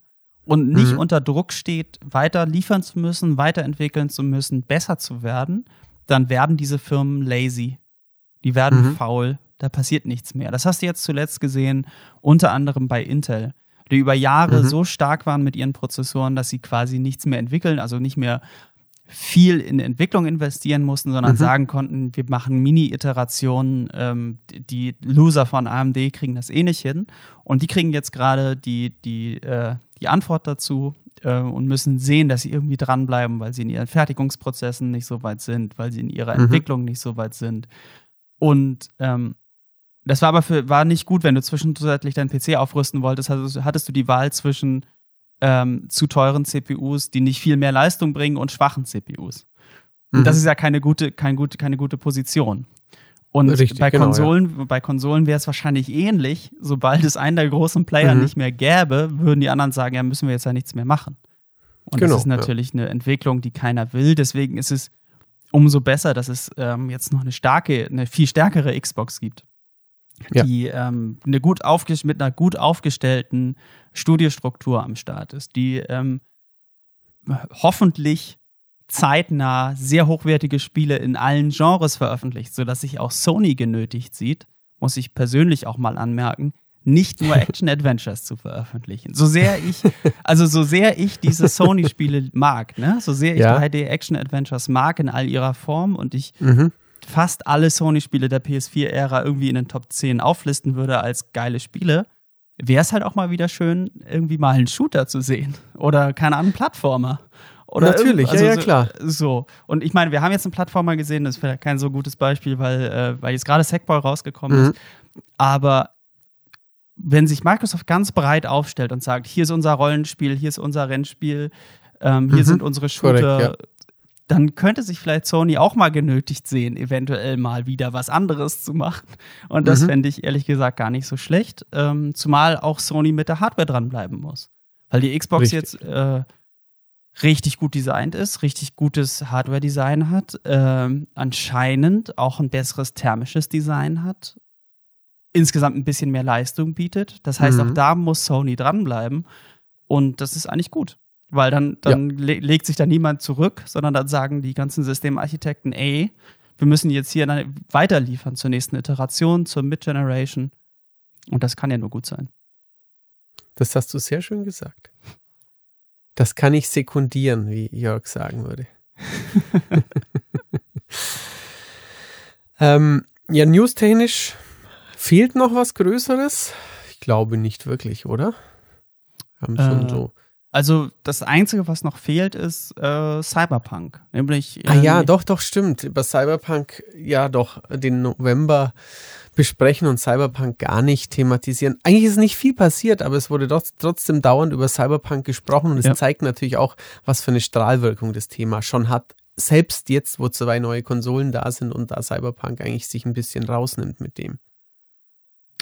und nicht mhm. unter Druck steht, weiter liefern zu müssen, weiterentwickeln zu müssen, besser zu werden, dann werden diese Firmen lazy. Die werden mhm. faul. Da passiert nichts mehr. Das hast du jetzt zuletzt gesehen, unter anderem bei Intel, die über Jahre mhm. so stark waren mit ihren Prozessoren, dass sie quasi nichts mehr entwickeln, also nicht mehr viel in Entwicklung investieren mussten, sondern mhm. sagen konnten, wir machen Mini-Iterationen, ähm, die Loser von AMD kriegen das eh nicht hin. Und die kriegen jetzt gerade die, die, äh, die Antwort dazu äh, und müssen sehen, dass sie irgendwie dranbleiben, weil sie in ihren Fertigungsprozessen nicht so weit sind, weil sie in ihrer mhm. Entwicklung nicht so weit sind. Und ähm, das war aber für, war nicht gut, wenn du zwischenzeitlich deinen PC aufrüsten wolltest, hattest, hattest du die Wahl zwischen ähm, zu teuren CPUs, die nicht viel mehr Leistung bringen und schwachen CPUs. Und mhm. das ist ja keine gute, kein gute, keine gute Position. Und Richtig, bei, genau, Konsolen, ja. bei Konsolen wäre es wahrscheinlich ähnlich. Sobald es einen der großen Player mhm. nicht mehr gäbe, würden die anderen sagen, ja, müssen wir jetzt ja nichts mehr machen. Und genau, das ist natürlich ja. eine Entwicklung, die keiner will. Deswegen ist es umso besser, dass es ähm, jetzt noch eine starke, eine viel stärkere Xbox gibt. Ja. Die ähm, eine gut mit einer gut aufgestellten Studiostruktur am Start ist, die ähm, hoffentlich zeitnah sehr hochwertige Spiele in allen Genres veröffentlicht, sodass sich auch Sony genötigt sieht, muss ich persönlich auch mal anmerken, nicht nur [LAUGHS] Action-Adventures zu veröffentlichen. So sehr ich, also so sehr ich diese Sony-Spiele mag, ne? so sehr ich ja. 3D-Action-Adventures mag in all ihrer Form und ich mhm. Fast alle Sony-Spiele der PS4-Ära irgendwie in den Top 10 auflisten würde als geile Spiele, wäre es halt auch mal wieder schön, irgendwie mal einen Shooter zu sehen. Oder, keine Ahnung, Plattformer. Oder Natürlich, also ja, ja, klar. So. Und ich meine, wir haben jetzt einen Plattformer gesehen, das ist vielleicht kein so gutes Beispiel, weil, äh, weil jetzt gerade Sackboy rausgekommen mhm. ist. Aber wenn sich Microsoft ganz breit aufstellt und sagt, hier ist unser Rollenspiel, hier ist unser Rennspiel, ähm, hier mhm. sind unsere Shooter, Korrekt, ja. Dann könnte sich vielleicht Sony auch mal genötigt sehen, eventuell mal wieder was anderes zu machen. Und das mhm. fände ich ehrlich gesagt gar nicht so schlecht. Ähm, zumal auch Sony mit der Hardware dranbleiben muss. Weil die Xbox Richtig. jetzt äh, richtig gut designt ist, richtig gutes Hardware-Design hat, ähm, anscheinend auch ein besseres thermisches Design hat, insgesamt ein bisschen mehr Leistung bietet. Das heißt, mhm. auch da muss Sony dranbleiben und das ist eigentlich gut. Weil dann, dann ja. le legt sich da niemand zurück, sondern dann sagen die ganzen Systemarchitekten, ey, wir müssen jetzt hier weiter liefern zur nächsten Iteration, zur Mid-Generation. Und das kann ja nur gut sein. Das hast du sehr schön gesagt. Das kann ich sekundieren, wie Jörg sagen würde. [LAUGHS] Ähm, ja, newstechnisch fehlt noch was Größeres. Ich glaube nicht wirklich, oder? Wir haben schon äh, so. Also das Einzige, was noch fehlt, ist äh, Cyberpunk. Nämlich. ah ja, doch, doch, stimmt. Über Cyberpunk, ja doch, den November besprechen und Cyberpunk gar nicht thematisieren. Eigentlich ist nicht viel passiert, aber es wurde doch, trotzdem dauernd über Cyberpunk gesprochen und es ja. zeigt natürlich auch, was für eine Strahlwirkung das Thema schon hat. Selbst jetzt, wo zwei neue Konsolen da sind und da Cyberpunk eigentlich sich ein bisschen rausnimmt mit dem.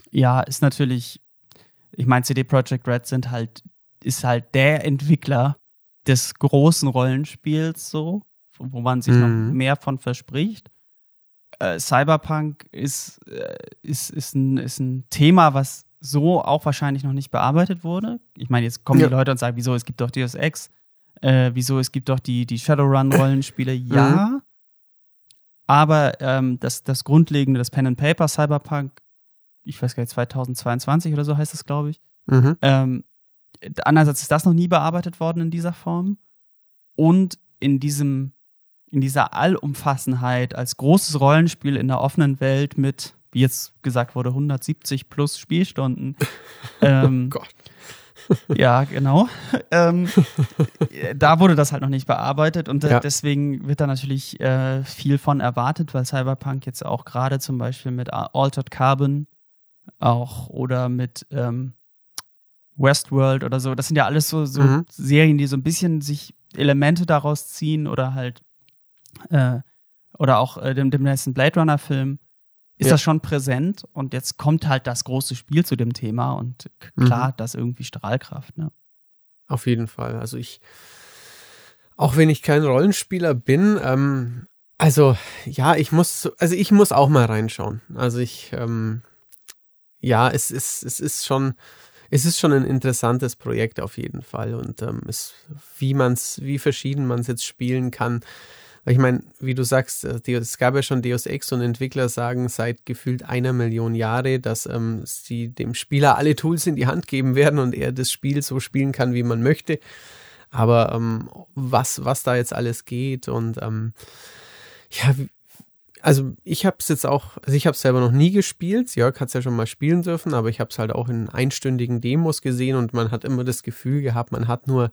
Ja, ist natürlich, ich meine, CD Projekt Red sind halt, ist halt der Entwickler des großen Rollenspiels so, wo man sich mhm. noch mehr von verspricht äh, Cyberpunk ist, äh, ist, ist, ein, ist ein Thema, was so auch wahrscheinlich noch nicht bearbeitet wurde. Ich meine, jetzt kommen ja. die Leute und sagen, wieso, es gibt doch Deus Ex, äh, wieso, es gibt doch die, die Shadowrun-Rollenspiele. ja, mhm. aber ähm, das, das Grundlegende, das Pen and Paper Cyberpunk, ich weiß gar nicht, 2022 oder so heißt das, glaube ich. Mhm. Ähm, andererseits ist das noch nie bearbeitet worden in dieser Form. Und in diesem in dieser Allumfassenheit als großes Rollenspiel in der offenen Welt mit, wie jetzt gesagt wurde, 170 plus Spielstunden. [LAUGHS] ähm, oh Gott. [LAUGHS] ja, genau. Ähm, da wurde das halt noch nicht bearbeitet und ja. deswegen wird da natürlich äh, viel von erwartet, weil Cyberpunk jetzt auch gerade zum Beispiel mit Altered Carbon auch oder mit ähm, Westworld oder so, das sind ja alles so, so mhm. Serien, die so ein bisschen sich Elemente daraus ziehen oder halt äh, oder auch äh, dem, dem nächsten Blade Runner-Film, ist ja. das schon präsent und jetzt kommt halt das große Spiel zu dem Thema und klar, mhm. das irgendwie Strahlkraft, ne? Auf jeden Fall. Also ich, auch wenn ich kein Rollenspieler bin, ähm, also ja, ich muss, also ich muss auch mal reinschauen. Also ich, ähm, ja, es ist, es ist schon, es ist schon ein interessantes Projekt auf jeden Fall und ähm, es, wie man's, wie verschieden man es jetzt spielen kann. Ich meine, wie du sagst, äh, es gab ja schon Deus Ex und Entwickler sagen seit gefühlt einer Million Jahre, dass ähm, sie dem Spieler alle Tools in die Hand geben werden und er das Spiel so spielen kann, wie man möchte. Aber ähm, was, was da jetzt alles geht und ähm, ja, also ich habe es jetzt auch, also ich habe selber noch nie gespielt. Jörg hat es ja schon mal spielen dürfen, aber ich habe es halt auch in einstündigen Demos gesehen und man hat immer das Gefühl gehabt, man hat nur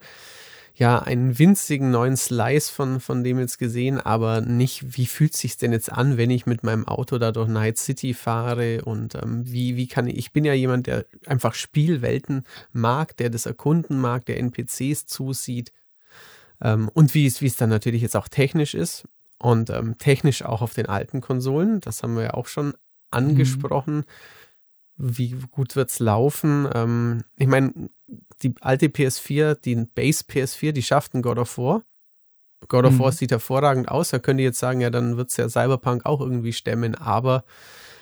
ja einen winzigen neuen Slice von, von dem jetzt gesehen, aber nicht, wie fühlt sich denn jetzt an, wenn ich mit meinem Auto da durch Night City fahre und ähm, wie, wie kann ich, ich bin ja jemand, der einfach Spielwelten mag, der das erkunden mag, der NPCs zusieht ähm, und wie es, wie es dann natürlich jetzt auch technisch ist und ähm, technisch auch auf den alten Konsolen, das haben wir ja auch schon angesprochen. Mhm wie gut wird's laufen? Ähm, ich meine, die alte PS4, die Base PS4, die schafft ein God of War. God of mhm. War sieht hervorragend aus. Da könnt ihr jetzt sagen, ja, dann wird's ja Cyberpunk auch irgendwie stemmen, aber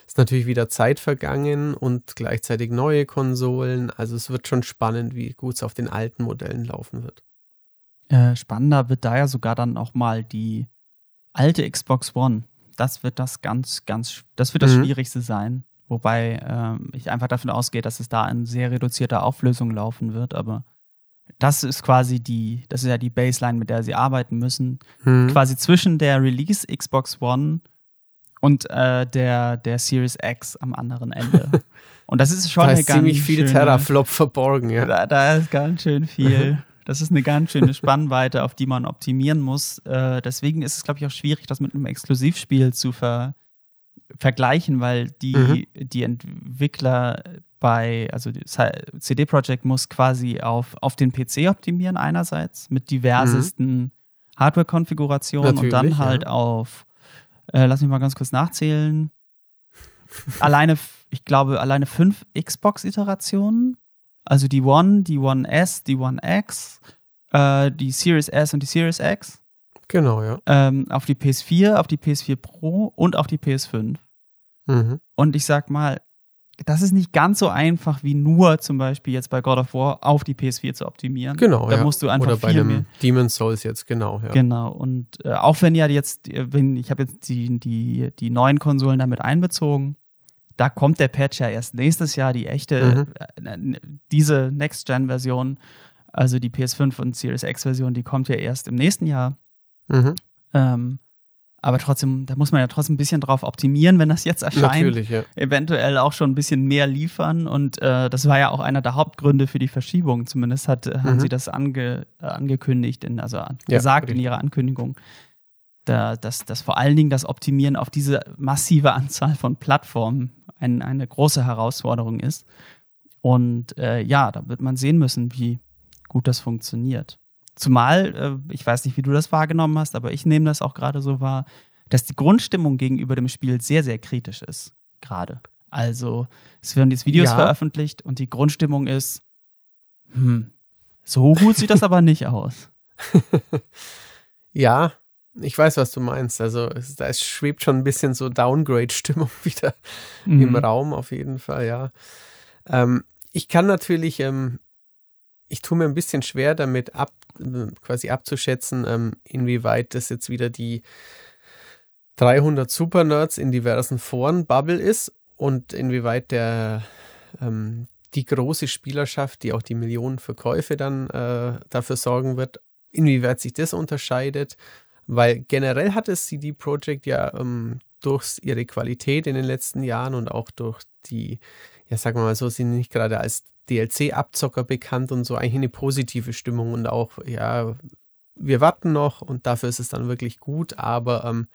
ist natürlich wieder Zeit vergangen und gleichzeitig neue Konsolen. Also es wird schon spannend, wie gut es auf den alten Modellen laufen wird. Äh, spannender wird da ja sogar dann auch mal die alte Xbox One. Das wird das ganz, ganz, das wird das mhm. Schwierigste sein. Wobei ähm, ich einfach davon ausgehe, dass es da in sehr reduzierter Auflösung laufen wird, aber das ist quasi die, das ist ja die Baseline, mit der sie arbeiten müssen. Hm. Quasi zwischen der Release Xbox One und äh, der, der Series X am anderen Ende. [LAUGHS] Und das ist schon da eine ist ganz ziemlich viel schöne, Teraflop verborgen, ja. Da, da, ist ganz schön viel. [LAUGHS] Das ist eine ganz schöne Spannweite, auf die man optimieren muss. Äh, deswegen ist es, glaube ich, auch schwierig, das mit einem Exklusivspiel zu ver, vergleichen, weil die, mhm. die Entwickler bei, also CD Projekt muss quasi auf, auf den PC optimieren einerseits mit diversesten mhm. Hardware-Konfigurationen und dann halt ja. auf, äh, lass mich mal ganz kurz nachzählen, alleine, ich glaube, alleine fünf Xbox-Iterationen, also die One, die One S, die One X, äh, die Series S und die Series X Genau, ja. Ähm, auf die PS4, auf die PS4 Pro und auf die PS5. Mhm. Und ich sag mal, das ist nicht ganz so einfach wie nur zum Beispiel jetzt bei God of War auf die PS4 zu optimieren. Genau. Da ja. musst du einfach Oder bei viel mehr. Demon's Souls jetzt, genau. Ja. Genau. Und äh, auch wenn ja jetzt, wenn ich habe jetzt die, die, die neuen Konsolen damit einbezogen, da kommt der Patch ja erst nächstes Jahr, die echte, mhm. äh, diese Next-Gen-Version, also die PS5 und Series X-Version, die kommt ja erst im nächsten Jahr. Mhm. Ähm, Aber trotzdem, da muss man ja trotzdem ein bisschen drauf optimieren, wenn das jetzt erscheint. Natürlich, ja. Eventuell auch schon ein bisschen mehr liefern. Und äh, das war ja auch einer der Hauptgründe für die Verschiebung. Zumindest hat, mhm. haben sie das ange, äh, angekündigt, in, also ja, gesagt richtig. in ihrer Ankündigung. Da, dass, dass vor allen Dingen das Optimieren auf diese massive Anzahl von Plattformen ein, eine große Herausforderung ist. Und äh, ja, da wird man sehen müssen, wie gut das funktioniert. Zumal, äh, ich weiß nicht, wie du das wahrgenommen hast, aber ich nehme das auch gerade so wahr, dass die Grundstimmung gegenüber dem Spiel sehr, sehr kritisch ist. Gerade. Also, es werden jetzt Videos ja. veröffentlicht und die Grundstimmung ist, hm, so gut sieht das aber nicht aus. [LAUGHS] ja, ich weiß, was du meinst. Also, es, da schwebt schon ein bisschen so Downgrade-Stimmung [LAUGHS] wieder mhm. im Raum, auf jeden Fall, ja. Ähm, ich kann natürlich ähm, ich tue mir ein bisschen schwer damit ab, quasi abzuschätzen, ähm, inwieweit das jetzt wieder die 300 Supernerds in diversen Foren Bubble ist und inwieweit der ähm, die große Spielerschaft, die auch die Millionen Verkäufe dann äh, dafür sorgen wird, inwieweit sich das unterscheidet, weil generell hat es CD Projekt ja ähm, durch ihre Qualität in den letzten Jahren und auch durch die, ja sagen wir mal so, sie nicht gerade als DLC-Abzocker bekannt und so eigentlich eine positive Stimmung und auch, ja, wir warten noch und dafür ist es dann wirklich gut, aber ähm,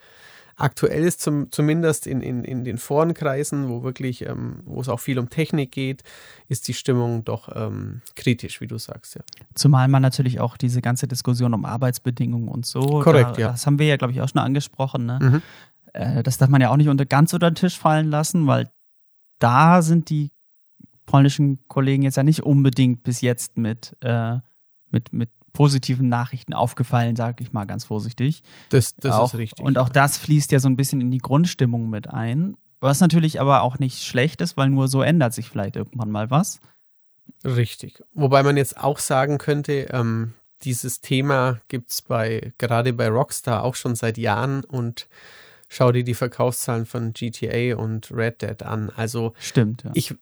aktuell ist zum, zumindest in, in, in den Forenkreisen, wo wirklich, ähm, wo es auch viel um Technik geht, ist die Stimmung doch ähm, kritisch, wie du sagst, ja. Zumal man natürlich auch diese ganze Diskussion um Arbeitsbedingungen und so, Korrekt, da, ja. Das haben wir ja, glaube ich, auch schon angesprochen, ne? Mhm. Äh, das darf man ja auch nicht unter, ganz unter den Tisch fallen lassen, weil da sind die polnischen Kollegen jetzt ja nicht unbedingt bis jetzt mit, äh, mit, mit positiven Nachrichten aufgefallen, sage ich mal ganz vorsichtig. Das, das auch, ist richtig. Und auch das fließt ja so ein bisschen in die Grundstimmung mit ein. Was natürlich aber auch nicht schlecht ist, weil nur so ändert sich vielleicht irgendwann mal was. Richtig. Wobei man jetzt auch sagen könnte, ähm, dieses Thema gibt es bei, gerade bei Rockstar auch schon seit Jahren und schau dir die Verkaufszahlen von GTA und Red Dead an. Also stimmt. Ja. Ich,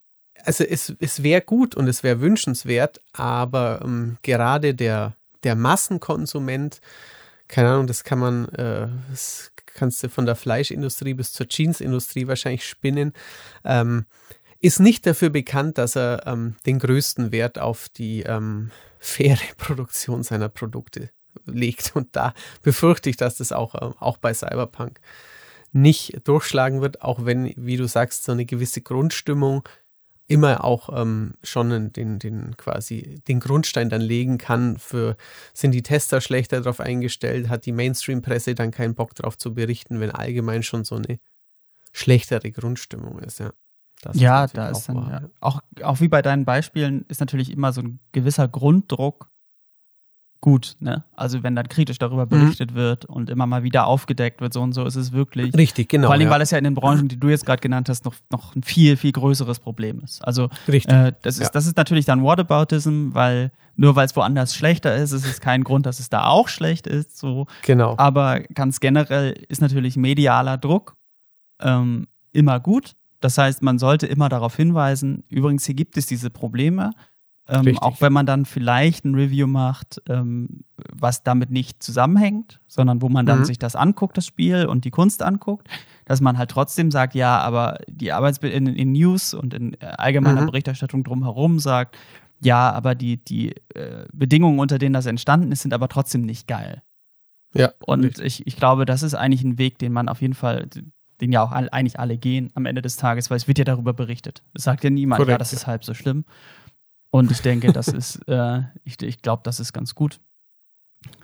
also es, es wäre gut und es wäre wünschenswert, aber ähm, gerade der, der Massenkonsument, keine Ahnung, das kann man, äh, das kannst du von der Fleischindustrie bis zur Jeansindustrie wahrscheinlich spinnen, ähm, ist nicht dafür bekannt, dass er ähm, den größten Wert auf die ähm, faire [LAUGHS] Produktion seiner Produkte legt. Und da befürchte ich, dass das auch, äh, auch bei Cyberpunk nicht durchschlagen wird, auch wenn, wie du sagst, so eine gewisse Grundstimmung immer auch ähm, schon den, den quasi den Grundstein dann legen kann für, sind die Tester schlechter darauf eingestellt, hat die Mainstream-Presse dann keinen Bock darauf zu berichten, wenn allgemein schon so eine schlechtere Grundstimmung ist, ja. Das ja, ist da ist dann, ja. Auch, auch wie bei deinen Beispielen ist natürlich immer so ein gewisser Grunddruck gut, ne? Also wenn dann kritisch darüber mhm. berichtet mhm. wird und immer mal wieder aufgedeckt wird, so und so ist es wirklich. Richtig, genau. Vor allem, ja. weil es ja in den Branchen, die du jetzt gerade genannt hast, noch, noch ein viel, viel größeres Problem ist. Also Richtig. Äh, das, ist, ja. das ist natürlich dann Whataboutism, weil nur weil es woanders schlechter ist, ist es kein Grund, dass es da auch schlecht ist. So. Genau. Aber ganz generell ist natürlich medialer Druck ähm, immer gut. Das heißt, man sollte immer darauf hinweisen, übrigens, hier gibt es diese Probleme. Ähm, auch wenn man dann vielleicht ein Review macht, ähm, was damit nicht zusammenhängt, sondern wo man dann mhm. sich das anguckt, das Spiel und die Kunst anguckt, dass man halt trotzdem sagt, ja, aber die Arbeitsbedingungen in, in, News und in äh, allgemeiner mhm. Berichterstattung drumherum sagt, ja, aber die, die äh, Bedingungen, unter denen das entstanden ist, sind aber trotzdem nicht geil. Ja. Und ich, ich glaube, das ist eigentlich ein Weg, den man auf jeden Fall, den ja auch all, eigentlich alle gehen am Ende des Tages, weil es wird ja darüber berichtet. Es sagt ja niemand, Korrekt, ja, das ist halb so schlimm. Und ich denke, das ist, [LAUGHS] äh, ich, ich glaube, das ist ganz gut.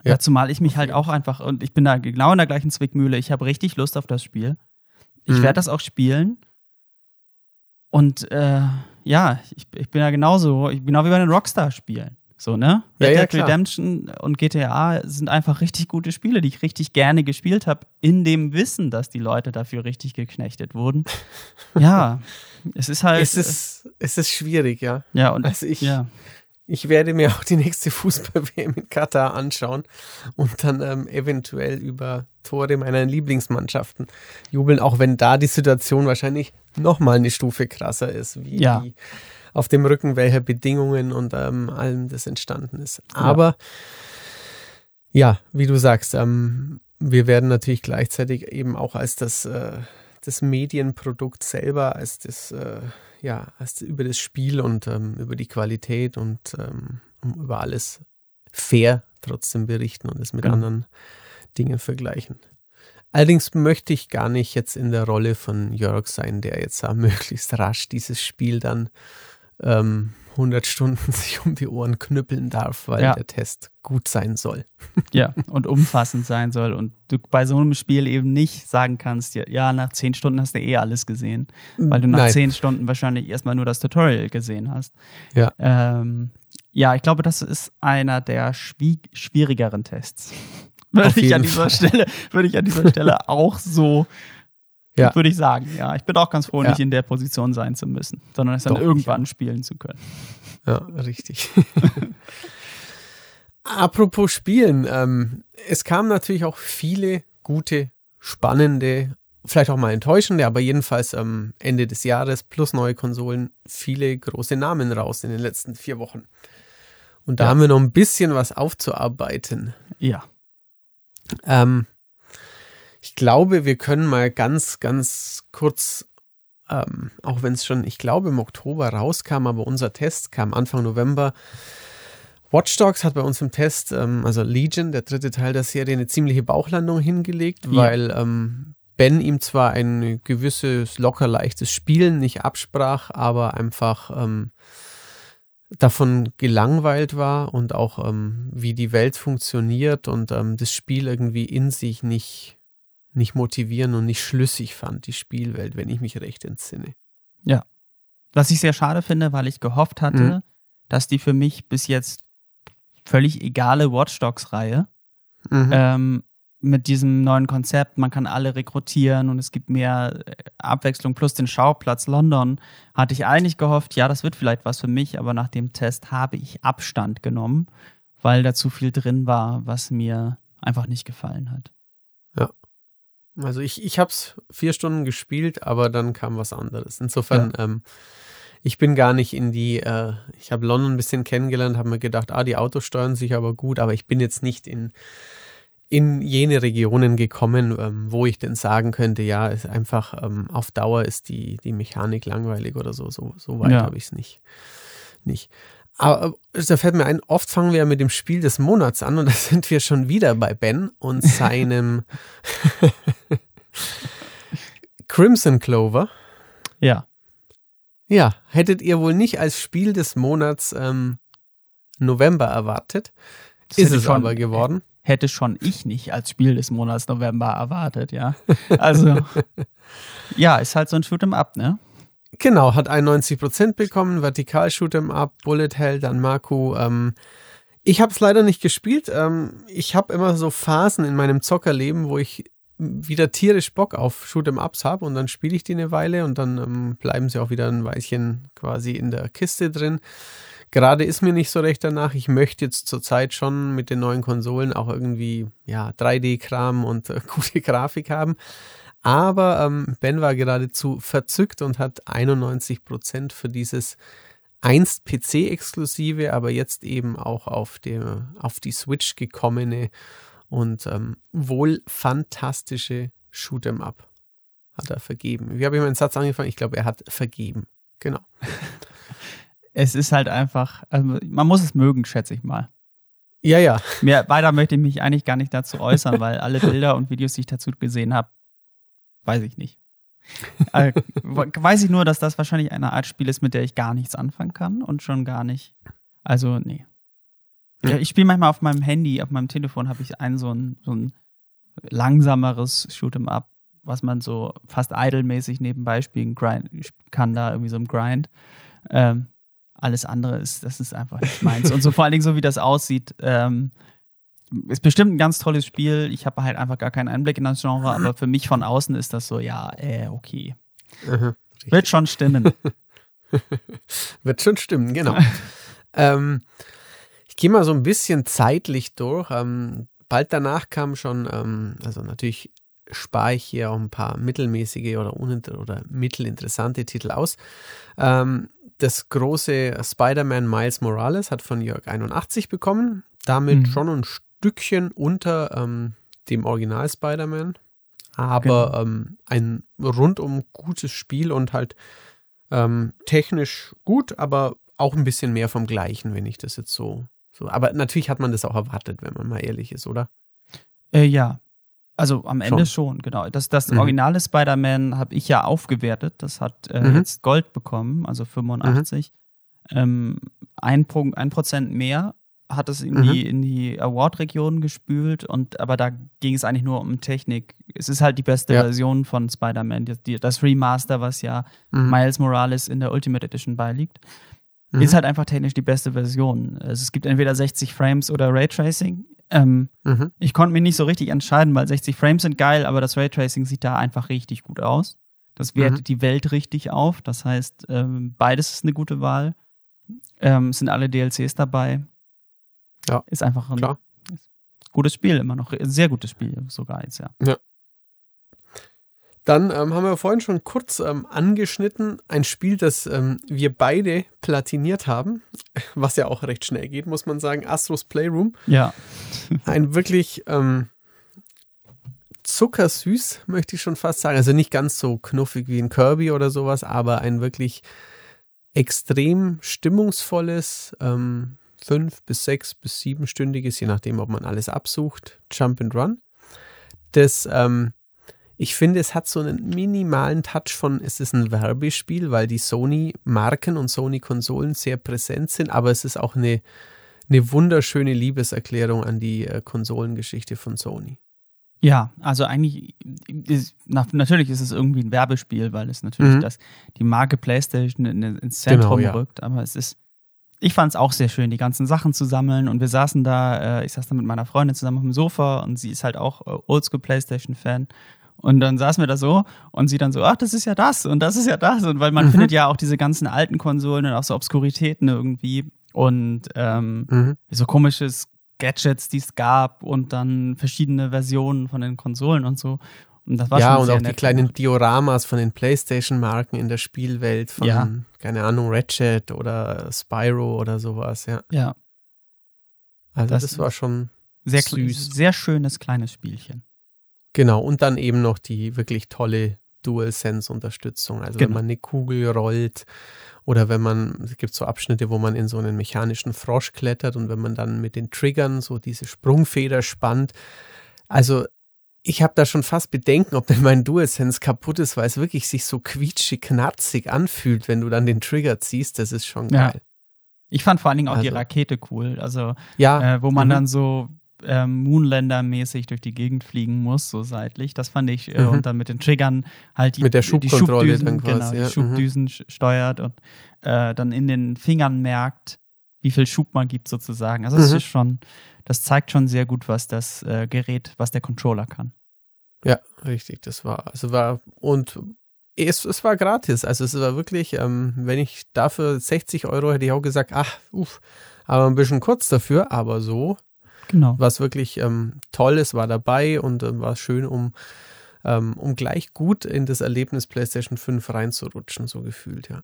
Ja. ja, zumal ich mich halt auch einfach, und ich bin da genau in der gleichen Zwickmühle, ich habe richtig Lust auf das Spiel. Ich mhm. werde das auch spielen. Und äh, ja, ich, ich bin ja genauso, ich, genau wie bei den Rockstar-Spielen. So, ne? Red ja, Dead ja, Redemption und GTA sind einfach richtig gute Spiele, die ich richtig gerne gespielt habe, in dem Wissen, dass die Leute dafür richtig geknechtet wurden. [LAUGHS] ja, es ist halt. Es ist, es ist schwierig, ja. Ja, und also ich, ja. ich werde mir auch die nächste [LAUGHS] Fußball-WM in Katar anschauen und dann ähm, eventuell über Tore meiner Lieblingsmannschaften jubeln, auch wenn da die Situation wahrscheinlich nochmal eine Stufe krasser ist, wie ja. die auf dem Rücken welcher Bedingungen und ähm, allem das entstanden ist. Aber ja, ja wie du sagst, ähm, wir werden natürlich gleichzeitig eben auch als das, äh, das Medienprodukt selber, als das, äh, ja, als über das Spiel und ähm, über die Qualität und ähm, über alles fair trotzdem berichten und es mit genau. anderen Dingen vergleichen. Allerdings möchte ich gar nicht jetzt in der Rolle von Jörg sein, der jetzt [LAUGHS] möglichst rasch dieses Spiel dann ähm, 100 Stunden [LAUGHS] sich um die Ohren knüppeln darf, weil ja. der Test gut sein soll. [LAUGHS] Ja, und umfassend sein soll. Und du bei so einem Spiel eben nicht sagen kannst, ja, nach 10 Stunden hast du eh alles gesehen, weil du nach Nein. 10 Stunden wahrscheinlich erstmal nur das Tutorial gesehen hast. Ja. Ähm, ja, ich glaube, das ist einer der schwierigeren Tests. [LAUGHS] Würde ich an dieser Stelle, würde ich an dieser Stelle auch so ja. Würde ich sagen, ja. Ich bin auch ganz froh, ja. nicht in der Position sein zu müssen, sondern es dann Doch, irgendwann spielen zu können. Ja, richtig. [LAUGHS] Apropos Spielen, ähm, es kamen natürlich auch viele gute, spannende, vielleicht auch mal enttäuschende, aber jedenfalls am Ende des Jahres plus neue Konsolen viele große Namen raus in den letzten vier Wochen. Und da ja. haben wir noch ein bisschen was aufzuarbeiten. Ja. Ähm, ich glaube, wir können mal ganz, ganz kurz, ähm, auch wenn es schon, ich glaube, im Oktober rauskam, aber unser Test kam Anfang November. Watch Dogs hat bei uns im Test, ähm, also Legion, der dritte Teil der Serie, eine ziemliche Bauchlandung hingelegt, ja. weil ähm, Ben ihm zwar ein gewisses locker leichtes Spielen nicht absprach, aber einfach ähm, davon gelangweilt war und auch ähm, wie die Welt funktioniert und ähm, das Spiel irgendwie in sich nicht nicht motivieren und nicht schlüssig fand, die Spielwelt, wenn ich mich recht entsinne. Ja. Was ich sehr schade finde, weil ich gehofft hatte, mhm. dass die für mich bis jetzt völlig egale Watch Dogs-Reihe mhm. ähm, mit diesem neuen Konzept, man kann alle rekrutieren und es gibt mehr äh, Abwechslung plus den Schauplatz London, hatte ich eigentlich gehofft, ja, das wird vielleicht was für mich, aber nach dem Test habe ich Abstand genommen, weil da zu viel drin war, was mir einfach nicht gefallen hat. Ja. Also ich, ich habe es vier Stunden gespielt, aber dann kam was anderes. Insofern, ja. ähm, ich bin gar nicht in die, äh, ich habe London ein bisschen kennengelernt, habe mir gedacht, ah, die Autos steuern sich aber gut, aber ich bin jetzt nicht in, in jene Regionen gekommen, ähm, wo ich denn sagen könnte, ja, ist einfach ähm, auf Dauer ist die, die Mechanik langweilig oder so. So, so weit ja. habe ich es nicht. nicht. Aber äh, da fällt mir ein, oft fangen wir ja mit dem Spiel des Monats an und da [LAUGHS] sind wir schon wieder bei Ben und [LAUGHS] seinem Crimson Clover. Ja. Ja, hättet ihr wohl nicht als Spiel des Monats ähm, November erwartet. Das ist es schon, aber geworden. Hätte schon ich nicht als Spiel des Monats November erwartet, ja. Also, [LAUGHS] ja, ist halt so ein Shoot'em Up, ne? Genau, hat 91% bekommen, Vertikal Shoot'em Up, Bullet Hell, dann Marco. Ähm, ich habe es leider nicht gespielt. Ähm, ich habe immer so Phasen in meinem Zockerleben, wo ich wieder tierisch Bock auf Shoot'em Ups habe und dann spiele ich die eine Weile und dann ähm, bleiben sie auch wieder ein Weilchen quasi in der Kiste drin. Gerade ist mir nicht so recht danach. Ich möchte jetzt zurzeit schon mit den neuen Konsolen auch irgendwie ja 3D-Kram und äh, [LAUGHS] gute Grafik haben. Aber ähm, Ben war geradezu verzückt und hat 91 Prozent für dieses einst PC-exklusive, aber jetzt eben auch auf, der, auf die Switch gekommene und ähm, wohl fantastische Shoot'em Up hat er vergeben. Wie habe ich meinen Satz angefangen? Ich glaube, er hat vergeben. Genau. [LAUGHS] es ist halt einfach, also man muss es mögen, schätze ich mal. Ja, ja. Mehr, weiter möchte ich mich eigentlich gar nicht dazu äußern, [LAUGHS] weil alle Bilder und Videos, die ich dazu gesehen habe, Weiß ich nicht. äh, [LAUGHS] weiß ich nur, dass das wahrscheinlich eine Art Spiel ist, mit der ich gar nichts anfangen kann und schon gar nicht. Also, nee. Ja, ich spiele manchmal auf meinem Handy, auf meinem Telefon habe ich ein so ein, so ein langsameres Shoot'em Up, was man so fast idle-mäßig nebenbei spielen grind, kann, da irgendwie so im Grind. Ähm, alles andere ist, das ist einfach nicht meins. Und so vor allen Dingen so, wie das aussieht, ähm, ist bestimmt ein ganz tolles Spiel. Ich habe halt einfach gar keinen Einblick in das Genre, aber für mich von außen ist das so, ja, äh, okay. Aha, Wird schon stimmen. [LAUGHS] Wird schon stimmen, genau. [LAUGHS] ähm, ich gehe mal so ein bisschen zeitlich durch. Ähm, bald danach kam schon, ähm, also natürlich spare ich hier auch ein paar mittelmäßige oder, oder mittelinteressante Titel aus. Ähm, das große Spider-Man Miles Morales hat von Jörg 81 bekommen. Damit mhm. schon ein Stückchen unter ähm, dem Original Spider-Man. Aber genau. ähm, ein rundum gutes Spiel und halt ähm, technisch gut, aber auch ein bisschen mehr vom Gleichen, wenn ich das jetzt so, so. Aber natürlich hat man das auch erwartet, wenn man mal ehrlich ist, oder? Äh, ja. Also am Ende schon, schon genau. Das, das mhm. originale Spider-Man habe ich ja aufgewertet. Das hat äh, mhm. jetzt Gold bekommen, also 85. Mhm. Ähm, ein Punkt, ein Prozent mehr hat es in, mhm. die, in die Award-Region gespült und aber da ging es eigentlich nur um Technik. Es ist halt die beste ja. Version von Spider-Man, das Remaster, was ja mhm. Miles Morales in der Ultimate Edition beiliegt. Mhm. Ist halt einfach technisch die beste Version. Also es gibt entweder 60 Frames oder Raytracing. Ähm, mhm. Ich konnte mich nicht so richtig entscheiden, weil 60 Frames sind geil, aber das Raytracing sieht da einfach richtig gut aus. Das wertet mhm. die Welt richtig auf. Das heißt, ähm, beides ist eine gute Wahl. Ähm, sind alle DLCs dabei. Ja. Ist einfach ein Klar. gutes Spiel, immer noch. Ein sehr gutes Spiel sogar jetzt, ja. Ja. Dann ähm, haben wir vorhin schon kurz ähm, angeschnitten, ein Spiel, das ähm, wir beide platiniert haben, [LAUGHS] was ja auch recht schnell geht, muss man sagen, Astros Playroom. Ja. [LAUGHS] ein wirklich ähm, zuckersüß, möchte ich schon fast sagen. Also nicht ganz so knuffig wie ein Kirby oder sowas, aber ein wirklich extrem stimmungsvolles, ähm, fünf bis sechs bis siebenstündiges, je nachdem, ob man alles absucht, Jump and Run. Das, ähm, ich finde, es hat so einen minimalen Touch von, es ist ein Werbespiel, weil die Sony-Marken und Sony-Konsolen sehr präsent sind, aber es ist auch eine, eine wunderschöne Liebeserklärung an die äh, Konsolengeschichte von Sony. Ja, also eigentlich, ist, natürlich ist es irgendwie ein Werbespiel, weil es natürlich mhm. das, die Marke PlayStation ins Zentrum genau, ja. rückt, aber es ist, ich fand es auch sehr schön, die ganzen Sachen zu sammeln. Und wir saßen da, äh, ich saß da mit meiner Freundin zusammen auf dem Sofa und sie ist halt auch äh, Oldschool PlayStation-Fan. Und dann saßen wir da so und sie dann so, ach, das ist ja das und das ist ja das. Und weil man mhm. findet ja auch diese ganzen alten Konsolen und auch so Obskuritäten irgendwie und ähm, mhm. so komisches Gadgets, die es gab und dann verschiedene Versionen von den Konsolen und so. Und das war ja, und auch die kleinen gemacht. Dioramas von den PlayStation-Marken in der Spielwelt, von, ja. keine Ahnung, Ratchet oder Spyro oder sowas, ja. Ja. Also das, das war schon sehr süß. Sehr schönes kleines Spielchen. Genau, und dann eben noch die wirklich tolle DualSense-Unterstützung. Also genau. wenn man eine Kugel rollt oder wenn man, es gibt so Abschnitte, wo man in so einen mechanischen Frosch klettert und wenn man dann mit den Triggern so diese Sprungfeder spannt. Also ich habe da schon fast Bedenken, ob denn mein DualSense kaputt ist, weil es wirklich sich so quietschig, knarzig anfühlt, wenn du dann den Trigger ziehst. Das ist schon geil. Ja. Ich fand vor allen Dingen auch also, die Rakete cool. Also, ja, äh, wo man mhm. dann so ähm, Moonlander-mäßig durch die Gegend fliegen muss, so seitlich. Das fand ich. Äh, mhm. Und dann mit den Triggern halt die, mit der Schubkontrolle die Schubdüsen, genau, ja. die Schubdüsen mhm. steuert und äh, dann in den Fingern merkt, wie viel Schub man gibt sozusagen. Also das mhm. ist schon, das zeigt schon sehr gut, was das äh, Gerät, was der Controller kann. Ja, richtig, das war, also war, und es, es war gratis, also es war wirklich, ähm, wenn ich dafür 60 Euro hätte ich auch gesagt, ach, uff, aber ein bisschen kurz dafür, aber so, genau. was wirklich ähm, Tolles war dabei und ähm, war schön, um, ähm, um gleich gut in das Erlebnis PlayStation 5 reinzurutschen, so gefühlt, ja.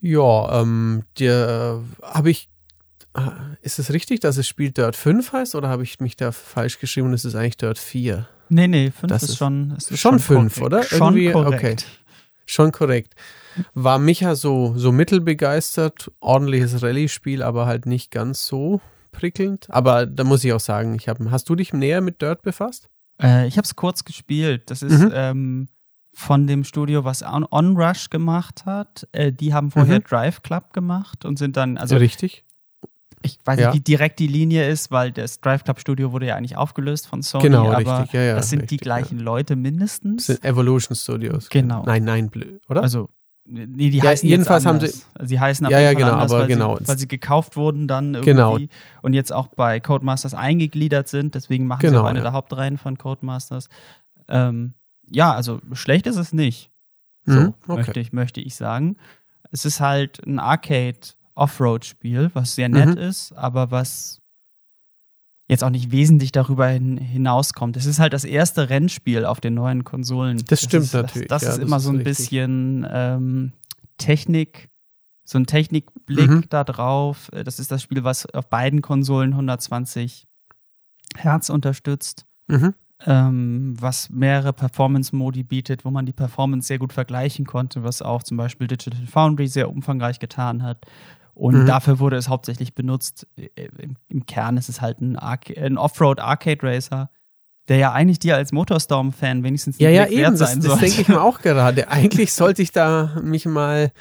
Ja, ähm, äh, habe ich ist es richtig, dass es Spiel Dirt 5 heißt oder habe ich mich da falsch geschrieben und es ist eigentlich Dirt 4? Nee, nee, 5 ist, ist, schon ist schon, schon 5, oder? Schon Irgendwie, korrekt. Okay. Schon korrekt. War Micha so, so mittelbegeistert, ordentliches Rallye-Spiel, aber halt nicht ganz so prickelnd. Aber da muss ich auch sagen, ich hab, hast du dich näher mit Dirt befasst? Äh, ich habe es kurz gespielt. Das ist mhm. ähm, von dem Studio, was On Onrush gemacht hat. Äh, die haben vorher mhm. Drive Club gemacht und sind dann, also. Richtig ich weiß ja. nicht, wie direkt die Linie ist, weil das Drive Club Studio wurde ja eigentlich aufgelöst von Sony, genau, aber richtig. Ja, ja, das sind richtig, die gleichen Leute mindestens. Das sind Evolution Studios. Genau. Nein, nein, oder? Also Nee, die heißen jedenfalls haben sie. Also sie heißen ja, ja, genau, anders, aber weil genau. Sie, weil sie gekauft wurden dann irgendwie genau. und jetzt auch bei Codemasters eingegliedert sind. Deswegen machen genau, sie auch eine ja. der Hauptreihen von Codemasters. Ähm, ja, also schlecht ist es nicht. So mhm, okay. möchte, ich, möchte ich sagen. Es ist halt ein Arcade Offroad-Spiel, was sehr nett mhm. ist, aber was jetzt auch nicht wesentlich darüber hin, hinauskommt. Es ist halt das erste Rennspiel auf den neuen Konsolen. Das, das stimmt ist, natürlich. Das, das ja, ist das immer ist so ein richtig. bisschen ähm, Technik, so ein Technikblick mhm. da drauf. Das ist das Spiel, was auf beiden Konsolen 120 Herz unterstützt, mhm. ähm, was mehrere Performance-Modi bietet, wo man die Performance sehr gut vergleichen konnte, was auch zum Beispiel Digital Foundry sehr umfangreich getan hat. Und mhm. dafür wurde es hauptsächlich benutzt. Im, Im, Kern ist es halt ein, ein Offroad Arcade Racer, der ja eigentlich dir als Motorstorm-Fan wenigstens ja, ja, eben, wert sein das, das denke ich mir [LAUGHS] auch gerade. Eigentlich sollte ich da mich mal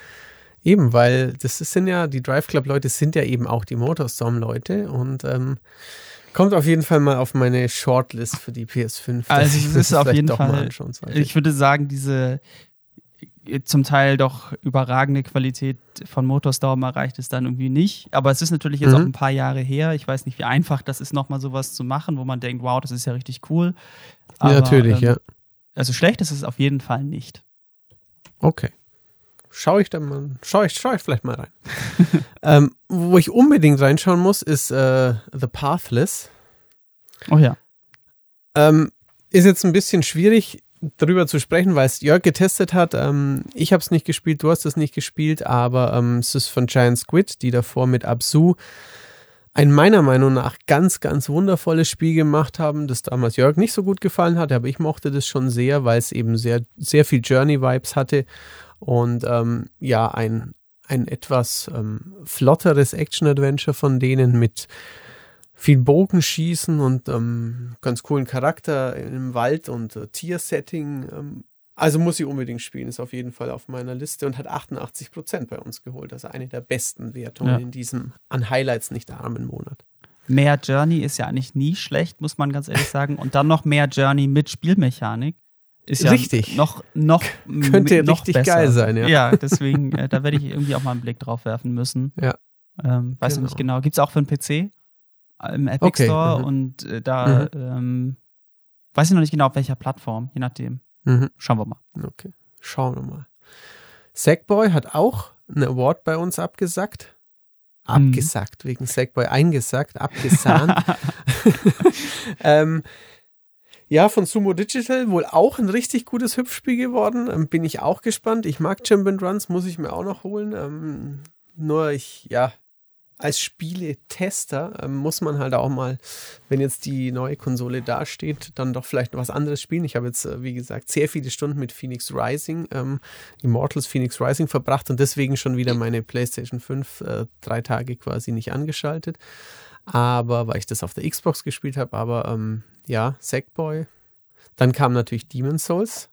eben, weil das sind ja, die Drive Club-Leute sind ja eben auch die Motorstorm-Leute und ähm, kommt auf jeden Fall mal auf meine Shortlist für die PS5. Also es ist auf jeden Fall, ich würde sagen, diese zum Teil doch überragende Qualität von Motorstorm erreicht es dann irgendwie nicht. Aber es ist natürlich jetzt mhm. auch ein paar Jahre her. Ich weiß nicht, wie einfach das ist, nochmal sowas zu machen, wo man denkt, wow, das ist ja richtig cool. Aber, ja, natürlich, ähm, ja. Also schlecht ist es auf jeden Fall nicht. Okay. Schau ich dann mal, schau ich, schau ich vielleicht mal rein. [LAUGHS] ähm, wo ich unbedingt reinschauen muss, ist äh, The Pathless. Oh ja. Ähm, ist jetzt ein bisschen schwierig darüber zu sprechen, weil es Jörg getestet hat. Ähm, ich habe es nicht gespielt, du hast es nicht gespielt, aber ähm, es ist von Giant Squid, die davor mit Absu ein meiner Meinung nach ganz, ganz wundervolles Spiel gemacht haben, das damals Jörg nicht so gut gefallen hat, aber ich mochte das schon sehr, weil es eben sehr, sehr viel Journey-Vibes hatte und ähm, ja, ein, ein etwas ähm, flotteres Action-Adventure von denen mit viel Bogenschießen und ähm, ganz coolen Charakter im Wald und äh, Tiersetting. Ähm, also muss ich unbedingt spielen, ist auf jeden Fall auf meiner Liste und hat 88 Prozent bei uns geholt. Also eine der besten Wertungen ja. in diesem an Highlights nicht armen Monat. Mehr Journey ist ja eigentlich nie schlecht, muss man ganz ehrlich sagen. Und dann noch mehr Journey mit Spielmechanik. Ist ja richtig. noch, noch, [LAUGHS] Könnte noch richtig besser. geil sein, ja. Ja, deswegen, äh, da werde ich irgendwie auch mal einen Blick drauf werfen müssen. Ja. Ähm, weiß genau. nicht genau. Gibt es auch für einen PC? Im Epic okay. Store mhm. und äh, da mhm. ähm, weiß ich noch nicht genau, auf welcher Plattform, je nachdem. Mhm. Schauen wir mal. Okay, schauen wir mal. Sackboy hat auch einen Award bei uns abgesagt. Mhm. Abgesagt, wegen Sackboy eingesagt, abgesahnt. [LAUGHS] [LAUGHS] ähm, ja, von Sumo Digital wohl auch ein richtig gutes Hüpfspiel geworden. Ähm, bin ich auch gespannt. Ich mag Champion Runs, muss ich mir auch noch holen. Ähm, nur ich, ja, als Spieletester ähm, muss man halt auch mal, wenn jetzt die neue Konsole dasteht, dann doch vielleicht was anderes spielen. Ich habe jetzt, äh, wie gesagt, sehr viele Stunden mit Phoenix Rising, ähm, Immortals Phoenix Rising verbracht und deswegen schon wieder meine PlayStation 5 äh, drei Tage quasi nicht angeschaltet. Aber weil ich das auf der Xbox gespielt habe, aber ähm, ja, Sackboy. Dann kam natürlich Demon's Souls.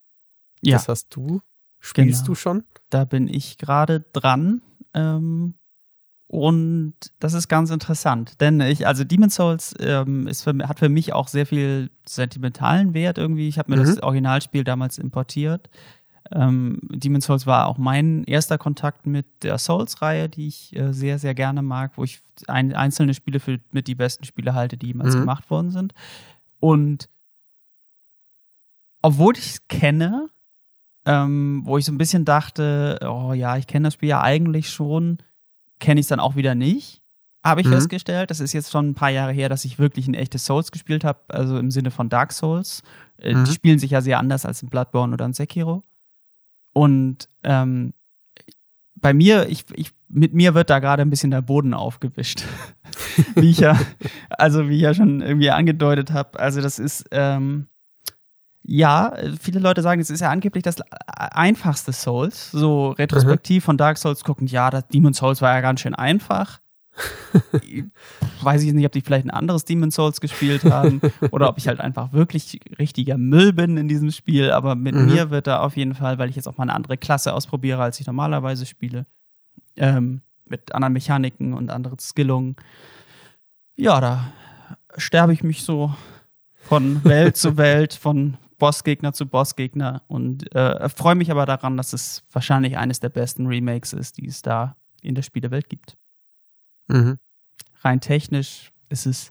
Ja. Das hast du. Spielst genau. du schon? Da bin ich gerade dran. Ähm, und das ist ganz interessant, denn ich, also Demon's Souls ähm, ist für, hat für mich auch sehr viel sentimentalen Wert irgendwie. Ich habe mir mhm. das Originalspiel damals importiert. Ähm, Demon's Souls war auch mein erster Kontakt mit der Souls-Reihe, die ich äh, sehr, sehr gerne mag, wo ich ein, einzelne Spiele für mit die besten Spiele halte, die jemals mhm. gemacht worden sind. Und obwohl ich es kenne, ähm, wo ich so ein bisschen dachte, oh ja, ich kenne das Spiel ja eigentlich schon, kenne ich es dann auch wieder nicht, habe ich mhm. festgestellt. Das ist jetzt schon ein paar Jahre her, dass ich wirklich ein echtes Souls gespielt habe, also im Sinne von Dark Souls. Äh, mhm. Die spielen sich ja sehr anders als in Bloodborne oder in Sekiro. Und ähm, bei mir, ich, ich, mit mir wird da gerade ein bisschen der Boden aufgewischt. [LAUGHS] wie ich ja, [LAUGHS] also wie ich ja schon irgendwie angedeutet habe. Also das ist, ähm, ja, viele Leute sagen, es ist ja angeblich das einfachste Souls. So retrospektiv mhm. von Dark Souls gucken, ja, das Demon Souls war ja ganz schön einfach. [LAUGHS] Weiß ich nicht, ob die vielleicht ein anderes Demon Souls gespielt haben oder ob ich halt einfach wirklich richtiger Müll bin in diesem Spiel. Aber mit mhm. mir wird da auf jeden Fall, weil ich jetzt auch mal eine andere Klasse ausprobiere, als ich normalerweise spiele, ähm, mit anderen Mechaniken und anderen Skillungen. Ja, da sterbe ich mich so von [LAUGHS] Welt zu Welt, von Bossgegner zu Bossgegner und äh, freue mich aber daran, dass es wahrscheinlich eines der besten Remakes ist, die es da in der Spielewelt gibt. Mhm. Rein technisch ist es,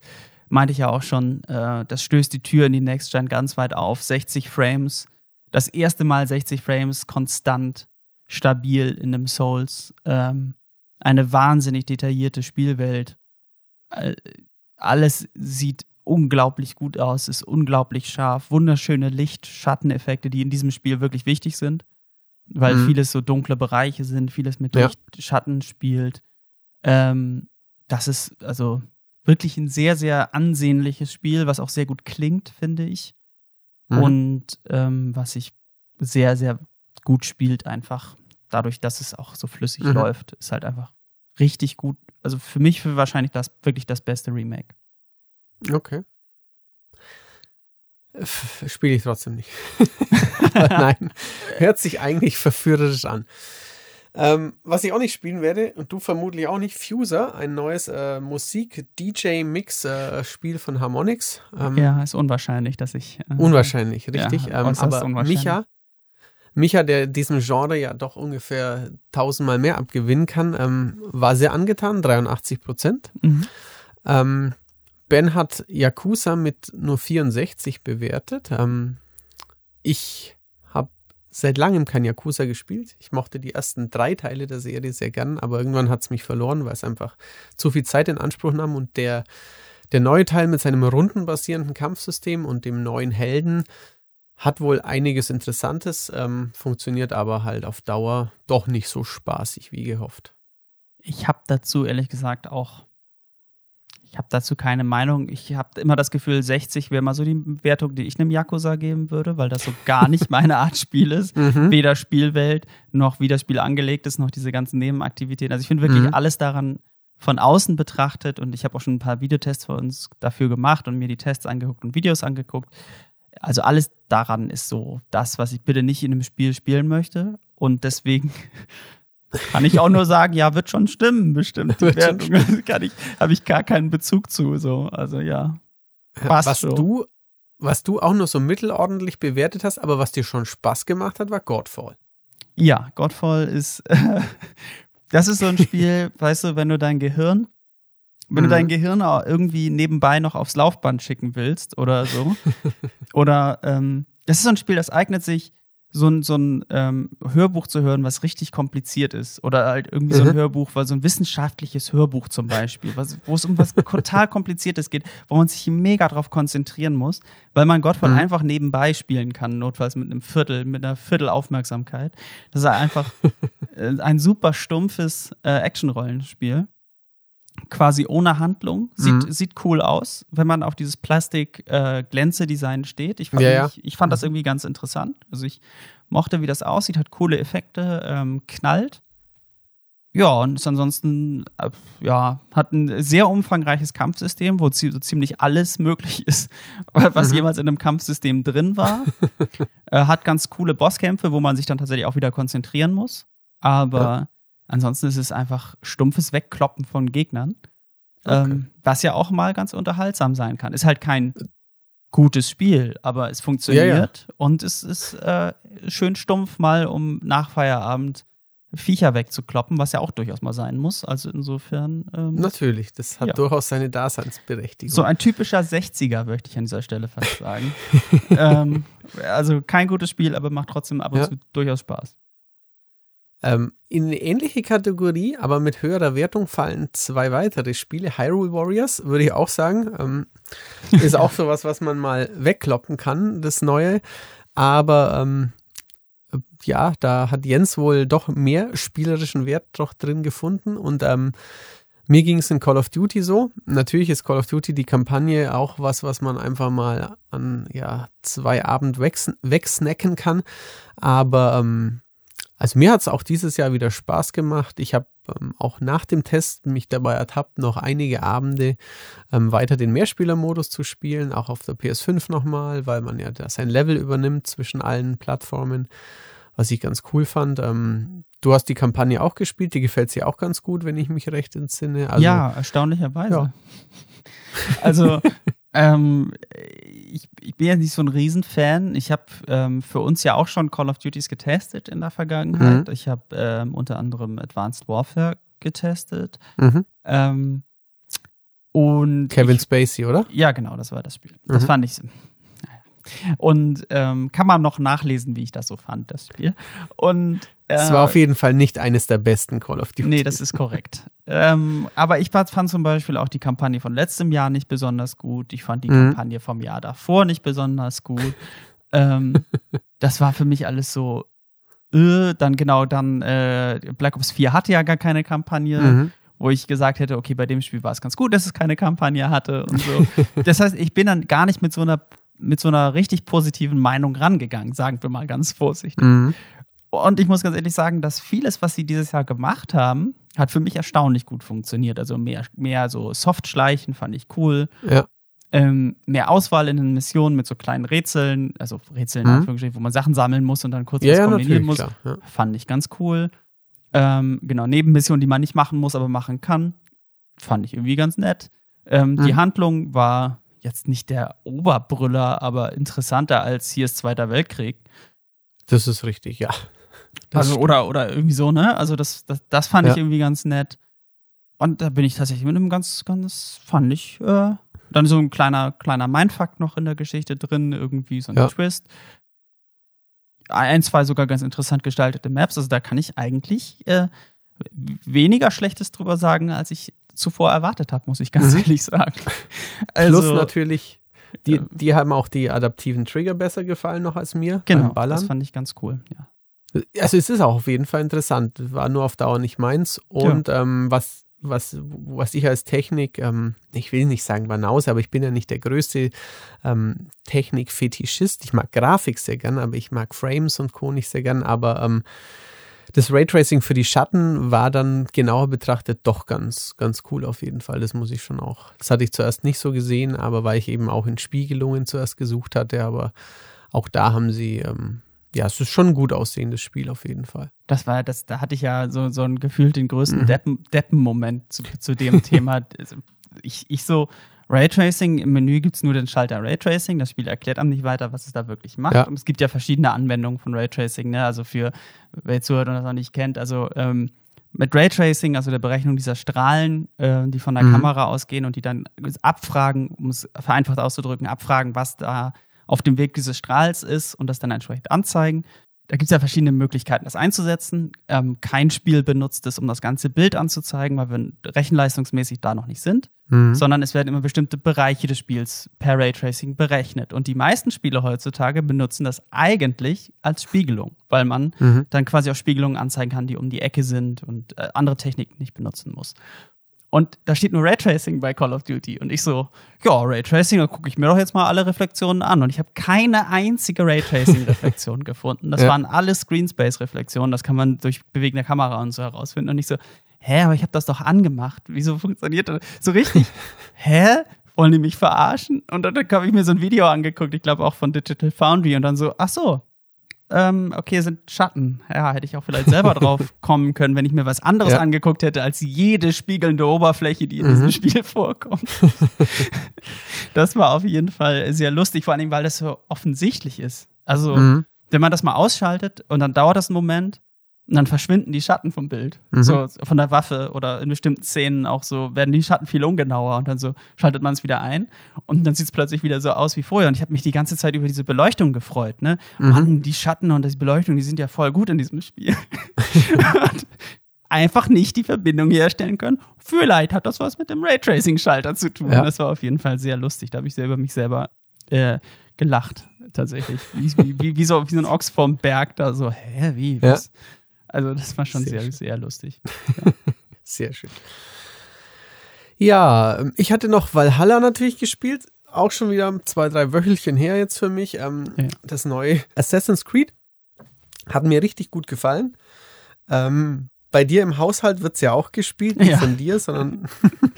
meinte ich ja auch schon, äh, das stößt die Tür in die Next Gen ganz weit auf. 60 Frames, das erste Mal 60 Frames konstant, stabil in einem Souls. Ähm, eine wahnsinnig detaillierte Spielwelt. Äh, alles sieht unglaublich gut aus, ist unglaublich scharf, wunderschöne Licht-Schatteneffekte, die in diesem Spiel wirklich wichtig sind, weil mhm. vieles so dunkle Bereiche sind, vieles mit ja. Licht, Schatten spielt. Ähm, das ist, also, wirklich ein sehr, sehr ansehnliches Spiel, was auch sehr gut klingt, finde ich. Mhm. Und ähm, was sich sehr, sehr gut spielt, einfach dadurch, dass es auch so flüssig mhm. läuft, ist halt einfach richtig gut. Also für mich für wahrscheinlich das wirklich das beste Remake. Okay. Spiele ich trotzdem nicht. [LAUGHS] [LAUGHS] Nein, hört sich eigentlich verführerisch an. Ähm, was ich auch nicht spielen werde, und du vermutlich auch nicht, Fuser, ein neues äh, Musik-DJ-Mix-Spiel äh, von Harmonix. Ähm, ja, ist unwahrscheinlich, dass ich. Äh, unwahrscheinlich, richtig. Ja, ähm, aber Micha, Micha, der diesem Genre ja doch ungefähr tausendmal mehr abgewinnen kann, ähm, war sehr angetan, 83 Prozent. Mhm. Ben hat Yakuza mit nur 64 bewertet. Ähm, ich habe seit langem kein Yakuza gespielt. Ich mochte die ersten drei Teile der Serie sehr gern, aber irgendwann hat es mich verloren, weil es einfach zu viel Zeit in Anspruch nahm und der, der neue Teil mit seinem rundenbasierenden Kampfsystem und dem neuen Helden hat wohl einiges Interessantes, ähm, funktioniert aber halt auf Dauer doch nicht so spaßig wie gehofft. Ich habe dazu ehrlich gesagt auch ich habe dazu keine Meinung. Ich habe immer das Gefühl, 60 wäre mal so die Wertung, die ich einem Yakuza geben würde, weil das so gar nicht [LAUGHS] meine Art Spiel ist. Mhm. Weder Spielwelt noch wie das Spiel angelegt ist, noch diese ganzen Nebenaktivitäten. Also ich finde wirklich mhm. alles daran von außen betrachtet und ich habe auch schon ein paar Videotests für uns dafür gemacht und mir die Tests angeguckt und Videos angeguckt. Also alles daran ist so das, was ich bitte nicht in einem Spiel spielen möchte und deswegen kann ich auch nur sagen, ja, wird schon stimmen, bestimmt. [LAUGHS] Die Wertung [LAUGHS] kann ich, habe ich gar keinen Bezug zu, so. Also ja. Passt was so. du, was du auch nur so mittelordentlich bewertet hast, aber was dir schon Spaß gemacht hat, war Godfall. Ja, Godfall ist, äh, [LAUGHS] das ist so ein Spiel, weißt du, wenn du dein Gehirn, wenn mhm. du dein Gehirn irgendwie nebenbei noch aufs Laufband schicken willst oder so, oder ähm, das ist so ein Spiel, das eignet sich so ein, so ein ähm, Hörbuch zu hören, was richtig kompliziert ist. Oder halt irgendwie so ein mhm. Hörbuch, weil so ein wissenschaftliches Hörbuch zum Beispiel, was, wo es um was [LAUGHS] total Kompliziertes geht, wo man sich mega drauf konzentrieren muss, weil man Godfall mhm. einfach nebenbei spielen kann, notfalls mit einem Viertel, mit einer Viertelaufmerksamkeit. Das ist einfach [LAUGHS] äh, ein super stumpfes äh, Action-Rollenspiel quasi ohne Handlung. Sieht, mhm. sieht cool aus, wenn man auf dieses Plastik-Glänze-Design äh, steht. Ich fand, ja, ich, ich fand das mhm. irgendwie ganz interessant. Also ich mochte, wie das aussieht, hat coole Effekte, ähm, knallt. Ja, und ist ansonsten, äh, ja, hat ein sehr umfangreiches Kampfsystem, wo so ziemlich alles [LAUGHS] möglich ist, was mhm. jemals in einem Kampfsystem drin war. [LAUGHS] äh, hat ganz coole Bosskämpfe, wo man sich dann tatsächlich auch wieder konzentrieren muss. Aber ja. Ansonsten ist es einfach stumpfes Wegkloppen von Gegnern. Okay. Ähm, was ja auch mal ganz unterhaltsam sein kann. Ist halt kein gutes Spiel, aber es funktioniert ja, ja. und es ist äh, schön stumpf mal, um nach Feierabend Viecher wegzukloppen, was ja auch durchaus mal sein muss. Also insofern. Ähm, Natürlich, das hat ja. durchaus seine Daseinsberechtigung. So ein typischer 60er, möchte ich an dieser Stelle fast sagen. [LAUGHS] ähm, also kein gutes Spiel, aber macht trotzdem ab und zu durchaus Spaß. Ähm, in eine ähnliche Kategorie, aber mit höherer Wertung fallen zwei weitere Spiele. Hyrule Warriors, würde ich auch sagen. Ähm, [LAUGHS] ist auch sowas, was man mal wegkloppen kann, das Neue. Aber ähm, ja, da hat Jens wohl doch mehr spielerischen Wert doch drin gefunden. Und ähm, mir ging es in Call of Duty so. Natürlich ist Call of Duty die Kampagne auch was, was man einfach mal an ja, zwei Abend wegsnacken kann. Aber ähm, also mir hat es auch dieses Jahr wieder Spaß gemacht. Ich habe ähm, auch nach dem Test mich dabei ertappt, noch einige Abende ähm, weiter den Mehrspielermodus zu spielen, auch auf der PS5 nochmal, weil man ja da sein Level übernimmt zwischen allen Plattformen, was ich ganz cool fand. Ähm, du hast die Kampagne auch gespielt, die gefällt dir auch ganz gut, wenn ich mich recht entsinne. Also, ja, erstaunlicherweise. Ja. Also [LAUGHS] ähm, ich, ich, bin ja nicht so ein Riesenfan. Ich habe ähm, für uns ja auch schon Call of Duties getestet in der Vergangenheit. Mhm. Ich habe ähm, unter anderem Advanced Warfare getestet. Mhm. Ähm, und Kevin ich, Spacey, oder? Ja, genau, das war das Spiel. Das mhm. fand ich. Und ähm, kann man noch nachlesen, wie ich das so fand, das Spiel. Und es war auf jeden Fall nicht eines der besten Call of Duty. Nee, das ist korrekt. ähm, aber ich fand zum Beispiel auch die Kampagne von letztem Jahr nicht besonders gut. Ich fand die mhm. Kampagne vom Jahr davor nicht besonders gut. ähm, [LAUGHS] das war für mich alles so. Äh, dann genau, dann äh, Black Ops 4 hatte ja gar keine Kampagne. Mhm wo ich gesagt hätte, okay, bei dem Spiel war es ganz gut, dass es keine Kampagne hatte und so. [LAUGHS] das heißt, ich bin dann gar nicht mit so einer mit so einer richtig positiven Meinung rangegangen, sagen wir mal ganz vorsichtig. Mhm. Und ich muss ganz ehrlich sagen, dass vieles, was sie dieses Jahr gemacht haben, hat für mich erstaunlich gut funktioniert. Also mehr, mehr so Soft-Schleichen fand ich cool. Ja. Ähm, mehr Auswahl in den Missionen mit so kleinen Rätseln, also Rätseln, mhm. wo man Sachen sammeln muss und dann kurz ja, was kombinieren muss. Klar, ja. Fand ich ganz cool. Ähm, genau, Nebenmissionen, die man nicht machen muss, aber machen kann, fand ich irgendwie ganz nett. Ähm, mhm. Die Handlung war jetzt nicht der Oberbrüller, aber interessanter als hier ist Zweiter Weltkrieg. Das ist richtig, ja. Das also, oder, oder irgendwie so, ne? Also, das, das, das fand ja. ich irgendwie ganz nett. Und da bin ich tatsächlich mit einem ganz, ganz, fand ich, äh, dann so ein kleiner, kleiner Mindfuck noch in der Geschichte drin, irgendwie so ein ja. Twist. Ein, zwei sogar ganz interessant gestaltete Maps. Also, da kann ich eigentlich äh, weniger Schlechtes drüber sagen, als ich zuvor erwartet habe, muss ich ganz mhm. ehrlich sagen. [LAUGHS] Also, Plus natürlich, die, die haben auch die adaptiven Trigger besser gefallen noch als mir. Genau, das fand ich ganz cool, ja. Also es ist auch auf jeden Fall interessant. War nur auf Dauer nicht meins. Und ja. ähm, was, was, was ich als Technik, ähm, ich will nicht sagen Banause, aber ich bin ja nicht der größte ähm, Technik-Fetischist. Ich mag Grafik sehr gern, aber ich mag Frames und Co. nicht sehr gern. Aber ähm, das Raytracing für die Schatten war dann genauer betrachtet doch ganz, ganz cool auf jeden Fall. Das muss ich schon auch. Das hatte ich zuerst nicht so gesehen, aber weil ich eben auch in Spiegelungen zuerst gesucht hatte, aber auch da haben sie, ähm, ja, es ist schon ein gut aussehendes Spiel auf jeden Fall. Das war, das, da hatte ich ja so, so ein gefühlt den größten mhm. Deppen, Deppen-Moment zu, zu dem [LAUGHS] Thema. Also ich, ich so, Raytracing, im Menü gibt es nur den Schalter Raytracing. Das Spiel erklärt einem nicht weiter, was es da wirklich macht. Ja. Und es gibt ja verschiedene Anwendungen von Raytracing, ne? Also für, wer zuhört und das noch nicht kennt, also ähm, mit Raytracing, also der Berechnung dieser Strahlen, äh, die von der mhm. Kamera ausgehen und die dann abfragen, um es vereinfacht auszudrücken, abfragen, was da auf dem Weg dieses Strahls ist und das dann entsprechend anzeigen. Da gibt es ja verschiedene Möglichkeiten, das einzusetzen. Ähm, kein Spiel benutzt es, um das ganze Bild anzuzeigen, weil wir rechenleistungsmäßig da noch nicht sind, mhm. sondern es werden immer bestimmte Bereiche des Spiels per Raytracing berechnet. Und die meisten Spiele heutzutage benutzen das eigentlich als Spiegelung, weil man mhm. dann quasi auch Spiegelungen anzeigen kann, die um die Ecke sind und äh, andere Techniken nicht benutzen muss. Und da steht nur Raytracing bei Call of Duty. Und ich so, ja, Raytracing, da gucke ich mir doch jetzt mal alle Reflexionen an. Und ich habe keine einzige Raytracing-Reflexion [LAUGHS] gefunden. Das ja. waren alle Screenspace-Reflexionen. Das kann man durch bewegende Kamera und so herausfinden. Und ich so, hä, aber ich habe das doch angemacht. Wieso funktioniert das? So richtig, [LAUGHS] hä? Wollen die mich verarschen? Und dann habe ich mir so ein Video angeguckt, ich glaube auch von Digital Foundry. Und dann so, ach so, ähm, okay, sind Schatten. Ja, hätte ich auch vielleicht selber [LAUGHS] drauf kommen können, wenn ich mir was anderes ja. angeguckt hätte als jede spiegelnde Oberfläche, die in mhm. diesem Spiel vorkommt. [LAUGHS] das war auf jeden Fall sehr lustig, vor allem, weil das so offensichtlich ist. Also, mhm. wenn man das mal ausschaltet und dann dauert das einen Moment und dann verschwinden die Schatten vom Bild. Mhm. So von der Waffe oder in bestimmten Szenen auch so, werden die Schatten viel ungenauer und dann so schaltet man es wieder ein und dann sieht es plötzlich wieder so aus wie vorher. Und ich habe mich die ganze Zeit über diese Beleuchtung gefreut, ne? Mhm. Mann, die Schatten und die Beleuchtung, die sind ja voll gut in diesem Spiel. [LAUGHS] einfach nicht die Verbindung herstellen können. Vielleicht hat das was mit dem Raytracing-Schalter zu tun. Ja. Das war auf jeden Fall sehr lustig. Da habe ich selber mich selber äh, gelacht, tatsächlich. Wie, wie, wie, so, wie so ein Ochs vom Berg da so, hä, wie? Was? Ja. Also das war schon sehr, sehr, sehr lustig. Ja. [LAUGHS] sehr schön. Ja, ich hatte noch Valhalla natürlich gespielt. Auch schon wieder zwei, drei Wöchelchen her jetzt für mich. Ähm, ja. Das neue Assassin's Creed hat mir richtig gut gefallen. Ähm, bei dir im Haushalt wird es ja auch gespielt, nicht ja. von dir, sondern.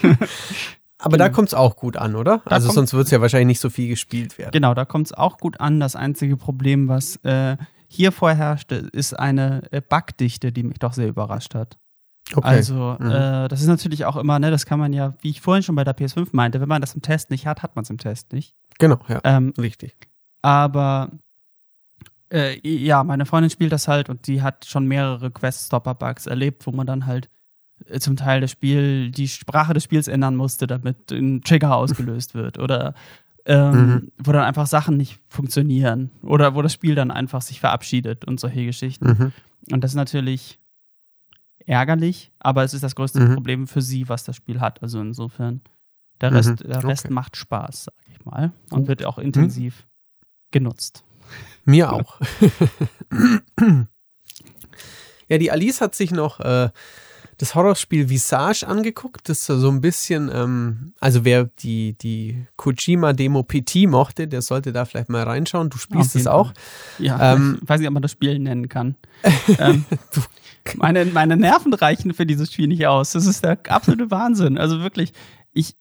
[LAUGHS] Aber da genau. kommt es auch gut an, oder? Da also sonst wird es ja wahrscheinlich nicht so viel gespielt werden. Genau, da kommt es auch gut an. Das einzige Problem, was äh, hier vorherrschte, ist eine äh, Bugdichte, die mich doch sehr überrascht hat. Okay. Also, mhm. äh, das ist natürlich auch immer, ne, das kann man ja, wie ich vorhin schon bei der PS5 meinte, wenn man das im Test nicht hat, hat man es im Test nicht. Genau, ja. Ähm, richtig. Aber äh, ja, meine Freundin spielt das halt und die hat schon mehrere Quest-Stopper-Bugs erlebt, wo man dann halt äh, zum Teil das Spiel, die Sprache des Spiels ändern musste, damit ein Trigger ausgelöst wird. Oder ähm, mhm. wo dann einfach Sachen nicht funktionieren oder wo das Spiel dann einfach sich verabschiedet und solche Geschichten. Mhm. Und das ist natürlich ärgerlich, aber es ist das größte mhm. Problem für sie, was das Spiel hat. Also insofern, der mhm. Rest, der Rest okay. macht Spaß, sag ich mal, und wird auch intensiv genutzt. Mir auch. [LAUGHS] ja, die Alice hat sich noch äh, das Horrorspiel Visage angeguckt. Das ist so ein bisschen, ähm, also wer die, die Kojima-Demo PT mochte, der sollte da vielleicht mal reinschauen. Du spielst es auch. Ja, ähm, ich weiß nicht, ob man das Spiel nennen kann. [LAUGHS] ähm, meine, meine Nerven reichen für dieses Spiel nicht aus. Das ist der absolute Wahnsinn. Also wirklich, ich,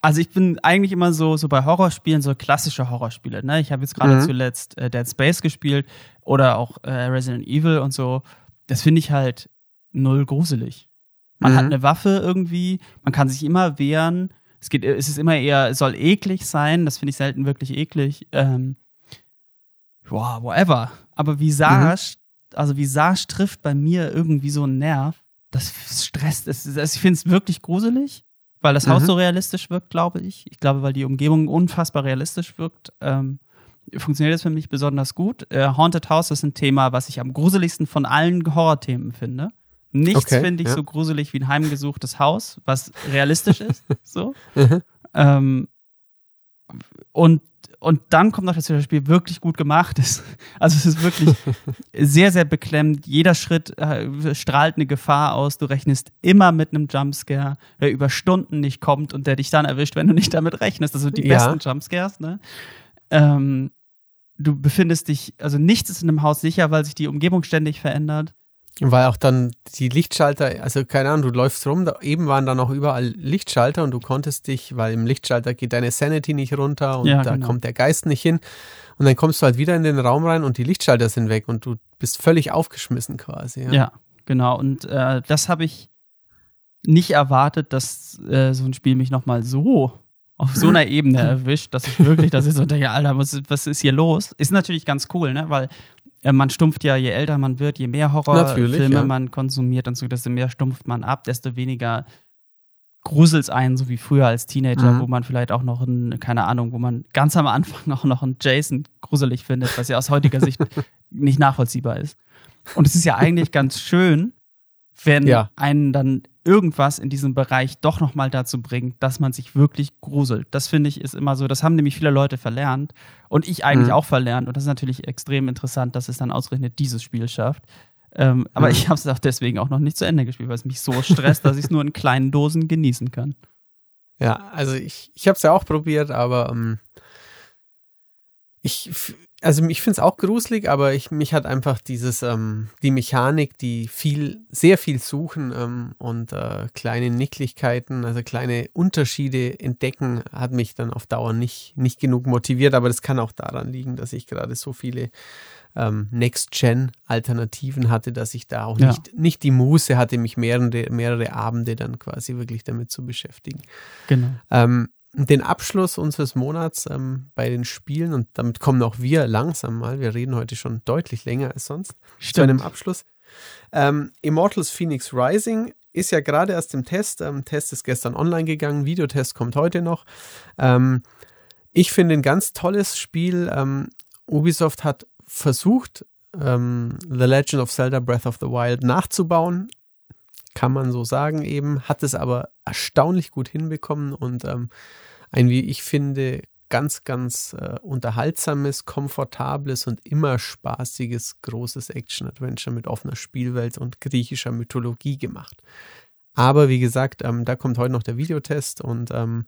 also ich bin eigentlich immer so, so bei Horrorspielen, so klassische Horrorspiele. Ne? Ich habe jetzt gerade mhm. zuletzt äh, Dead Space gespielt oder auch äh, Resident Evil und so. Das finde ich halt null gruselig. Man mhm. hat eine Waffe irgendwie, man kann sich immer wehren. Es geht, es ist immer eher, es soll eklig sein. Das finde ich selten wirklich eklig. Ähm, wow, whatever. Aber Visage, mhm. also Visage trifft bei mir irgendwie so einen Nerv. Das stresst. Das, das, ich finde es wirklich gruselig, weil das Haus mhm. so realistisch wirkt, glaube ich. Ich glaube, weil die Umgebung unfassbar realistisch wirkt. Ähm, funktioniert das für mich besonders gut. Äh, Haunted House ist ein Thema, was ich am gruseligsten von allen Horrorthemen finde. Nichts okay, finde ich ja. so gruselig wie ein heimgesuchtes Haus, was realistisch ist. [LAUGHS] so. Mhm. Ähm, und, und dann kommt noch, dass das Spiel wirklich gut gemacht ist. [LAUGHS] Also es ist wirklich [LAUGHS] sehr, sehr beklemmt. Jeder Schritt äh, strahlt eine Gefahr aus. Du rechnest immer mit einem Jumpscare, der über Stunden nicht kommt und der dich dann erwischt, wenn du nicht damit rechnest. Also die ja. besten Jumpscares, ne? Ähm, du befindest dich, also nichts ist in einem Haus sicher, weil sich die Umgebung ständig verändert. Weil auch dann die Lichtschalter, also keine Ahnung, du läufst rum, da, eben waren da noch überall Lichtschalter und du konntest dich, weil im Lichtschalter geht deine Sanity nicht runter und ja, da genau. kommt der Geist nicht hin. Und dann kommst du halt wieder in den Raum rein und die Lichtschalter sind weg und du bist völlig aufgeschmissen quasi. Ja, ja genau. Und äh, das habe ich nicht erwartet, dass äh, so ein Spiel mich nochmal so auf so einer [LAUGHS] Ebene erwischt, dass ich wirklich, dass ich so denke, Alter, was, was ist hier los? Ist natürlich ganz cool, ne? Weil man stumpft ja, je älter man wird, je mehr Horrorfilme ja. man konsumiert und so, desto mehr stumpft man ab, desto weniger gruselt's einen, so wie früher als Teenager, mhm. wo man vielleicht auch noch ein, keine Ahnung, wo man ganz am Anfang [LAUGHS] auch noch einen Jason gruselig findet, was ja aus heutiger Sicht [LAUGHS] nicht nachvollziehbar ist. Und es ist ja eigentlich ganz schön, wenn ja. einen dann irgendwas in diesem Bereich doch nochmal dazu bringt, dass man sich wirklich gruselt. Das finde ich ist immer so, das haben nämlich viele Leute verlernt und ich eigentlich mhm. auch verlernt und das ist natürlich extrem interessant, dass es dann ausgerechnet dieses Spiel schafft. Ähm, aber mhm. ich habe es auch deswegen auch noch nicht zu Ende gespielt, weil es mich so stresst, dass ich es nur in kleinen Dosen genießen kann. Ja, also ich, ich habe es ja auch probiert, aber ähm, ich also ich finde es auch gruselig, aber ich, mich hat einfach dieses, ähm, die Mechanik, die viel, sehr viel suchen ähm, und äh, kleine Nicklichkeiten, also kleine Unterschiede entdecken, hat mich dann auf Dauer nicht, nicht genug motiviert, aber das kann auch daran liegen, dass ich gerade so viele ähm, Next-Gen-Alternativen hatte, dass ich da auch ja. nicht, nicht die Muße hatte, mich mehrere, mehrere Abende dann quasi wirklich damit zu beschäftigen. Genau. Den Abschluss unseres Monats ähm, bei den Spielen und damit kommen auch wir langsam mal. Wir reden heute schon deutlich länger als sonst Stimmt. zu einem Abschluss. Ähm, Immortals Phoenix Rising ist ja gerade erst im Test. Ähm, Test ist gestern online gegangen, Videotest kommt heute noch. Ähm, ich finde ein ganz tolles Spiel. Ähm, Ubisoft hat versucht, ähm, The Legend of Zelda Breath of the Wild nachzubauen, kann man so sagen eben, hat es aber erstaunlich gut hinbekommen und ähm, ein, wie ich finde, ganz, ganz äh, unterhaltsames, komfortables und immer spaßiges, großes Action-Adventure mit offener Spielwelt und griechischer Mythologie gemacht. Aber wie gesagt, ähm, da kommt heute noch der Videotest und ähm,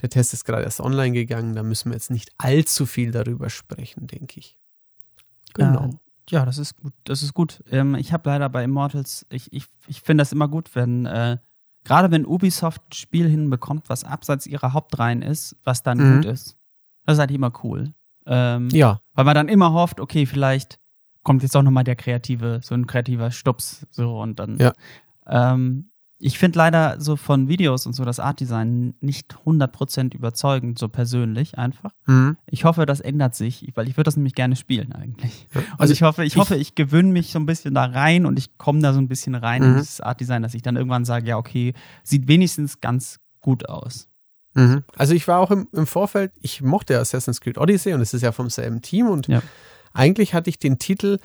der Test ist gerade erst online gegangen. Da müssen wir jetzt nicht allzu viel darüber sprechen, denke ich. Genau. Ja, das ist gut. Das ist gut. Ähm, ich habe leider bei Immortals, ich, ich, ich finde das immer gut, wenn, äh, gerade wenn Ubisoft ein Spiel hinbekommt, was abseits ihrer Hauptreihen ist, was dann mhm. gut ist. Das ist halt immer cool. Ähm, ja. Weil man dann immer hofft, okay, vielleicht kommt jetzt auch nochmal der kreative, so ein kreativer Stups, so und dann. Ja. Ähm, ich finde leider so von Videos und so das Artdesign nicht 100% überzeugend, so persönlich einfach. Mhm. Ich hoffe, das ändert sich, weil ich würde das nämlich gerne spielen eigentlich. Also, also ich hoffe, ich, ich hoffe, ich gewöhne mich so ein bisschen da rein und ich komme da so ein bisschen rein mhm. in dieses Artdesign, dass ich dann irgendwann sage, ja, okay, sieht wenigstens ganz gut aus. Mhm. Also ich war auch im, im, Vorfeld, ich mochte Assassin's Creed Odyssey und es ist ja vom selben Team und ja. eigentlich hatte ich den Titel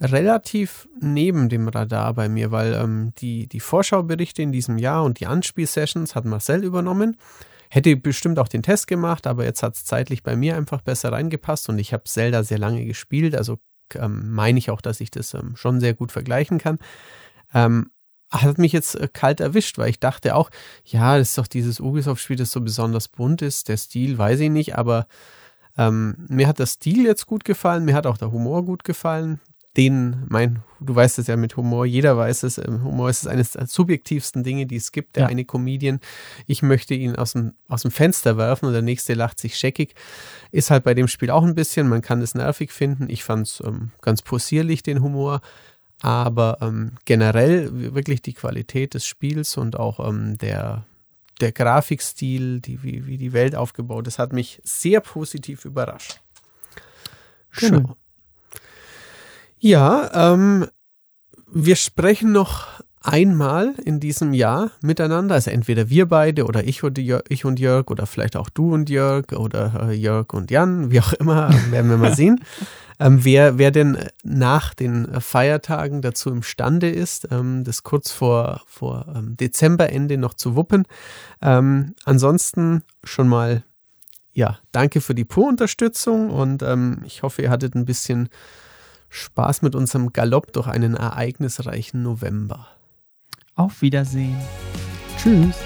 relativ neben dem Radar bei mir, weil ähm, die, die Vorschauberichte in diesem Jahr und die Anspielsessions hat Marcel übernommen. Hätte bestimmt auch den Test gemacht, aber jetzt hat es zeitlich bei mir einfach besser reingepasst und ich habe Zelda sehr lange gespielt, also ähm, meine ich auch, dass ich das ähm, schon sehr gut vergleichen kann. Ähm, hat mich jetzt äh, kalt erwischt, weil ich dachte auch, ja, das ist doch dieses Ubisoft-Spiel, das so besonders bunt ist. Der Stil weiß ich nicht, aber ähm, mir hat der Stil jetzt gut gefallen, mir hat auch der Humor gut gefallen. Den, mein, du weißt es ja mit Humor, jeder weiß es, ähm, Humor ist eines der subjektivsten Dinge, die es gibt, der ja. eine Comedian. Ich möchte ihn aus dem, aus dem Fenster werfen und der nächste lacht sich scheckig. Ist halt bei dem Spiel auch ein bisschen, man kann es nervig finden. Ich fand es ähm, ganz possierlich, den Humor. Aber ähm, generell wirklich die Qualität des Spiels und auch ähm, der, der Grafikstil, die, wie, wie die Welt aufgebaut ist, hat mich sehr positiv überrascht. Genau. Ja, ähm, wir sprechen noch einmal in diesem Jahr miteinander, also entweder wir beide oder ich und, Jörg, ich und Jörg oder vielleicht auch du und Jörg oder äh, Jörg und Jan, wie auch immer, [LAUGHS] werden wir mal sehen. Ähm, wer, wer denn nach den Feiertagen dazu imstande ist, ähm, das kurz vor, vor ähm, Dezemberende noch zu wuppen. Ähm, ansonsten schon mal, ja, danke für die Pur-Unterstützung und ähm, ich hoffe, ihr hattet ein bisschen Spaß mit unserem Galopp durch einen ereignisreichen November. Auf Wiedersehen. Tschüss.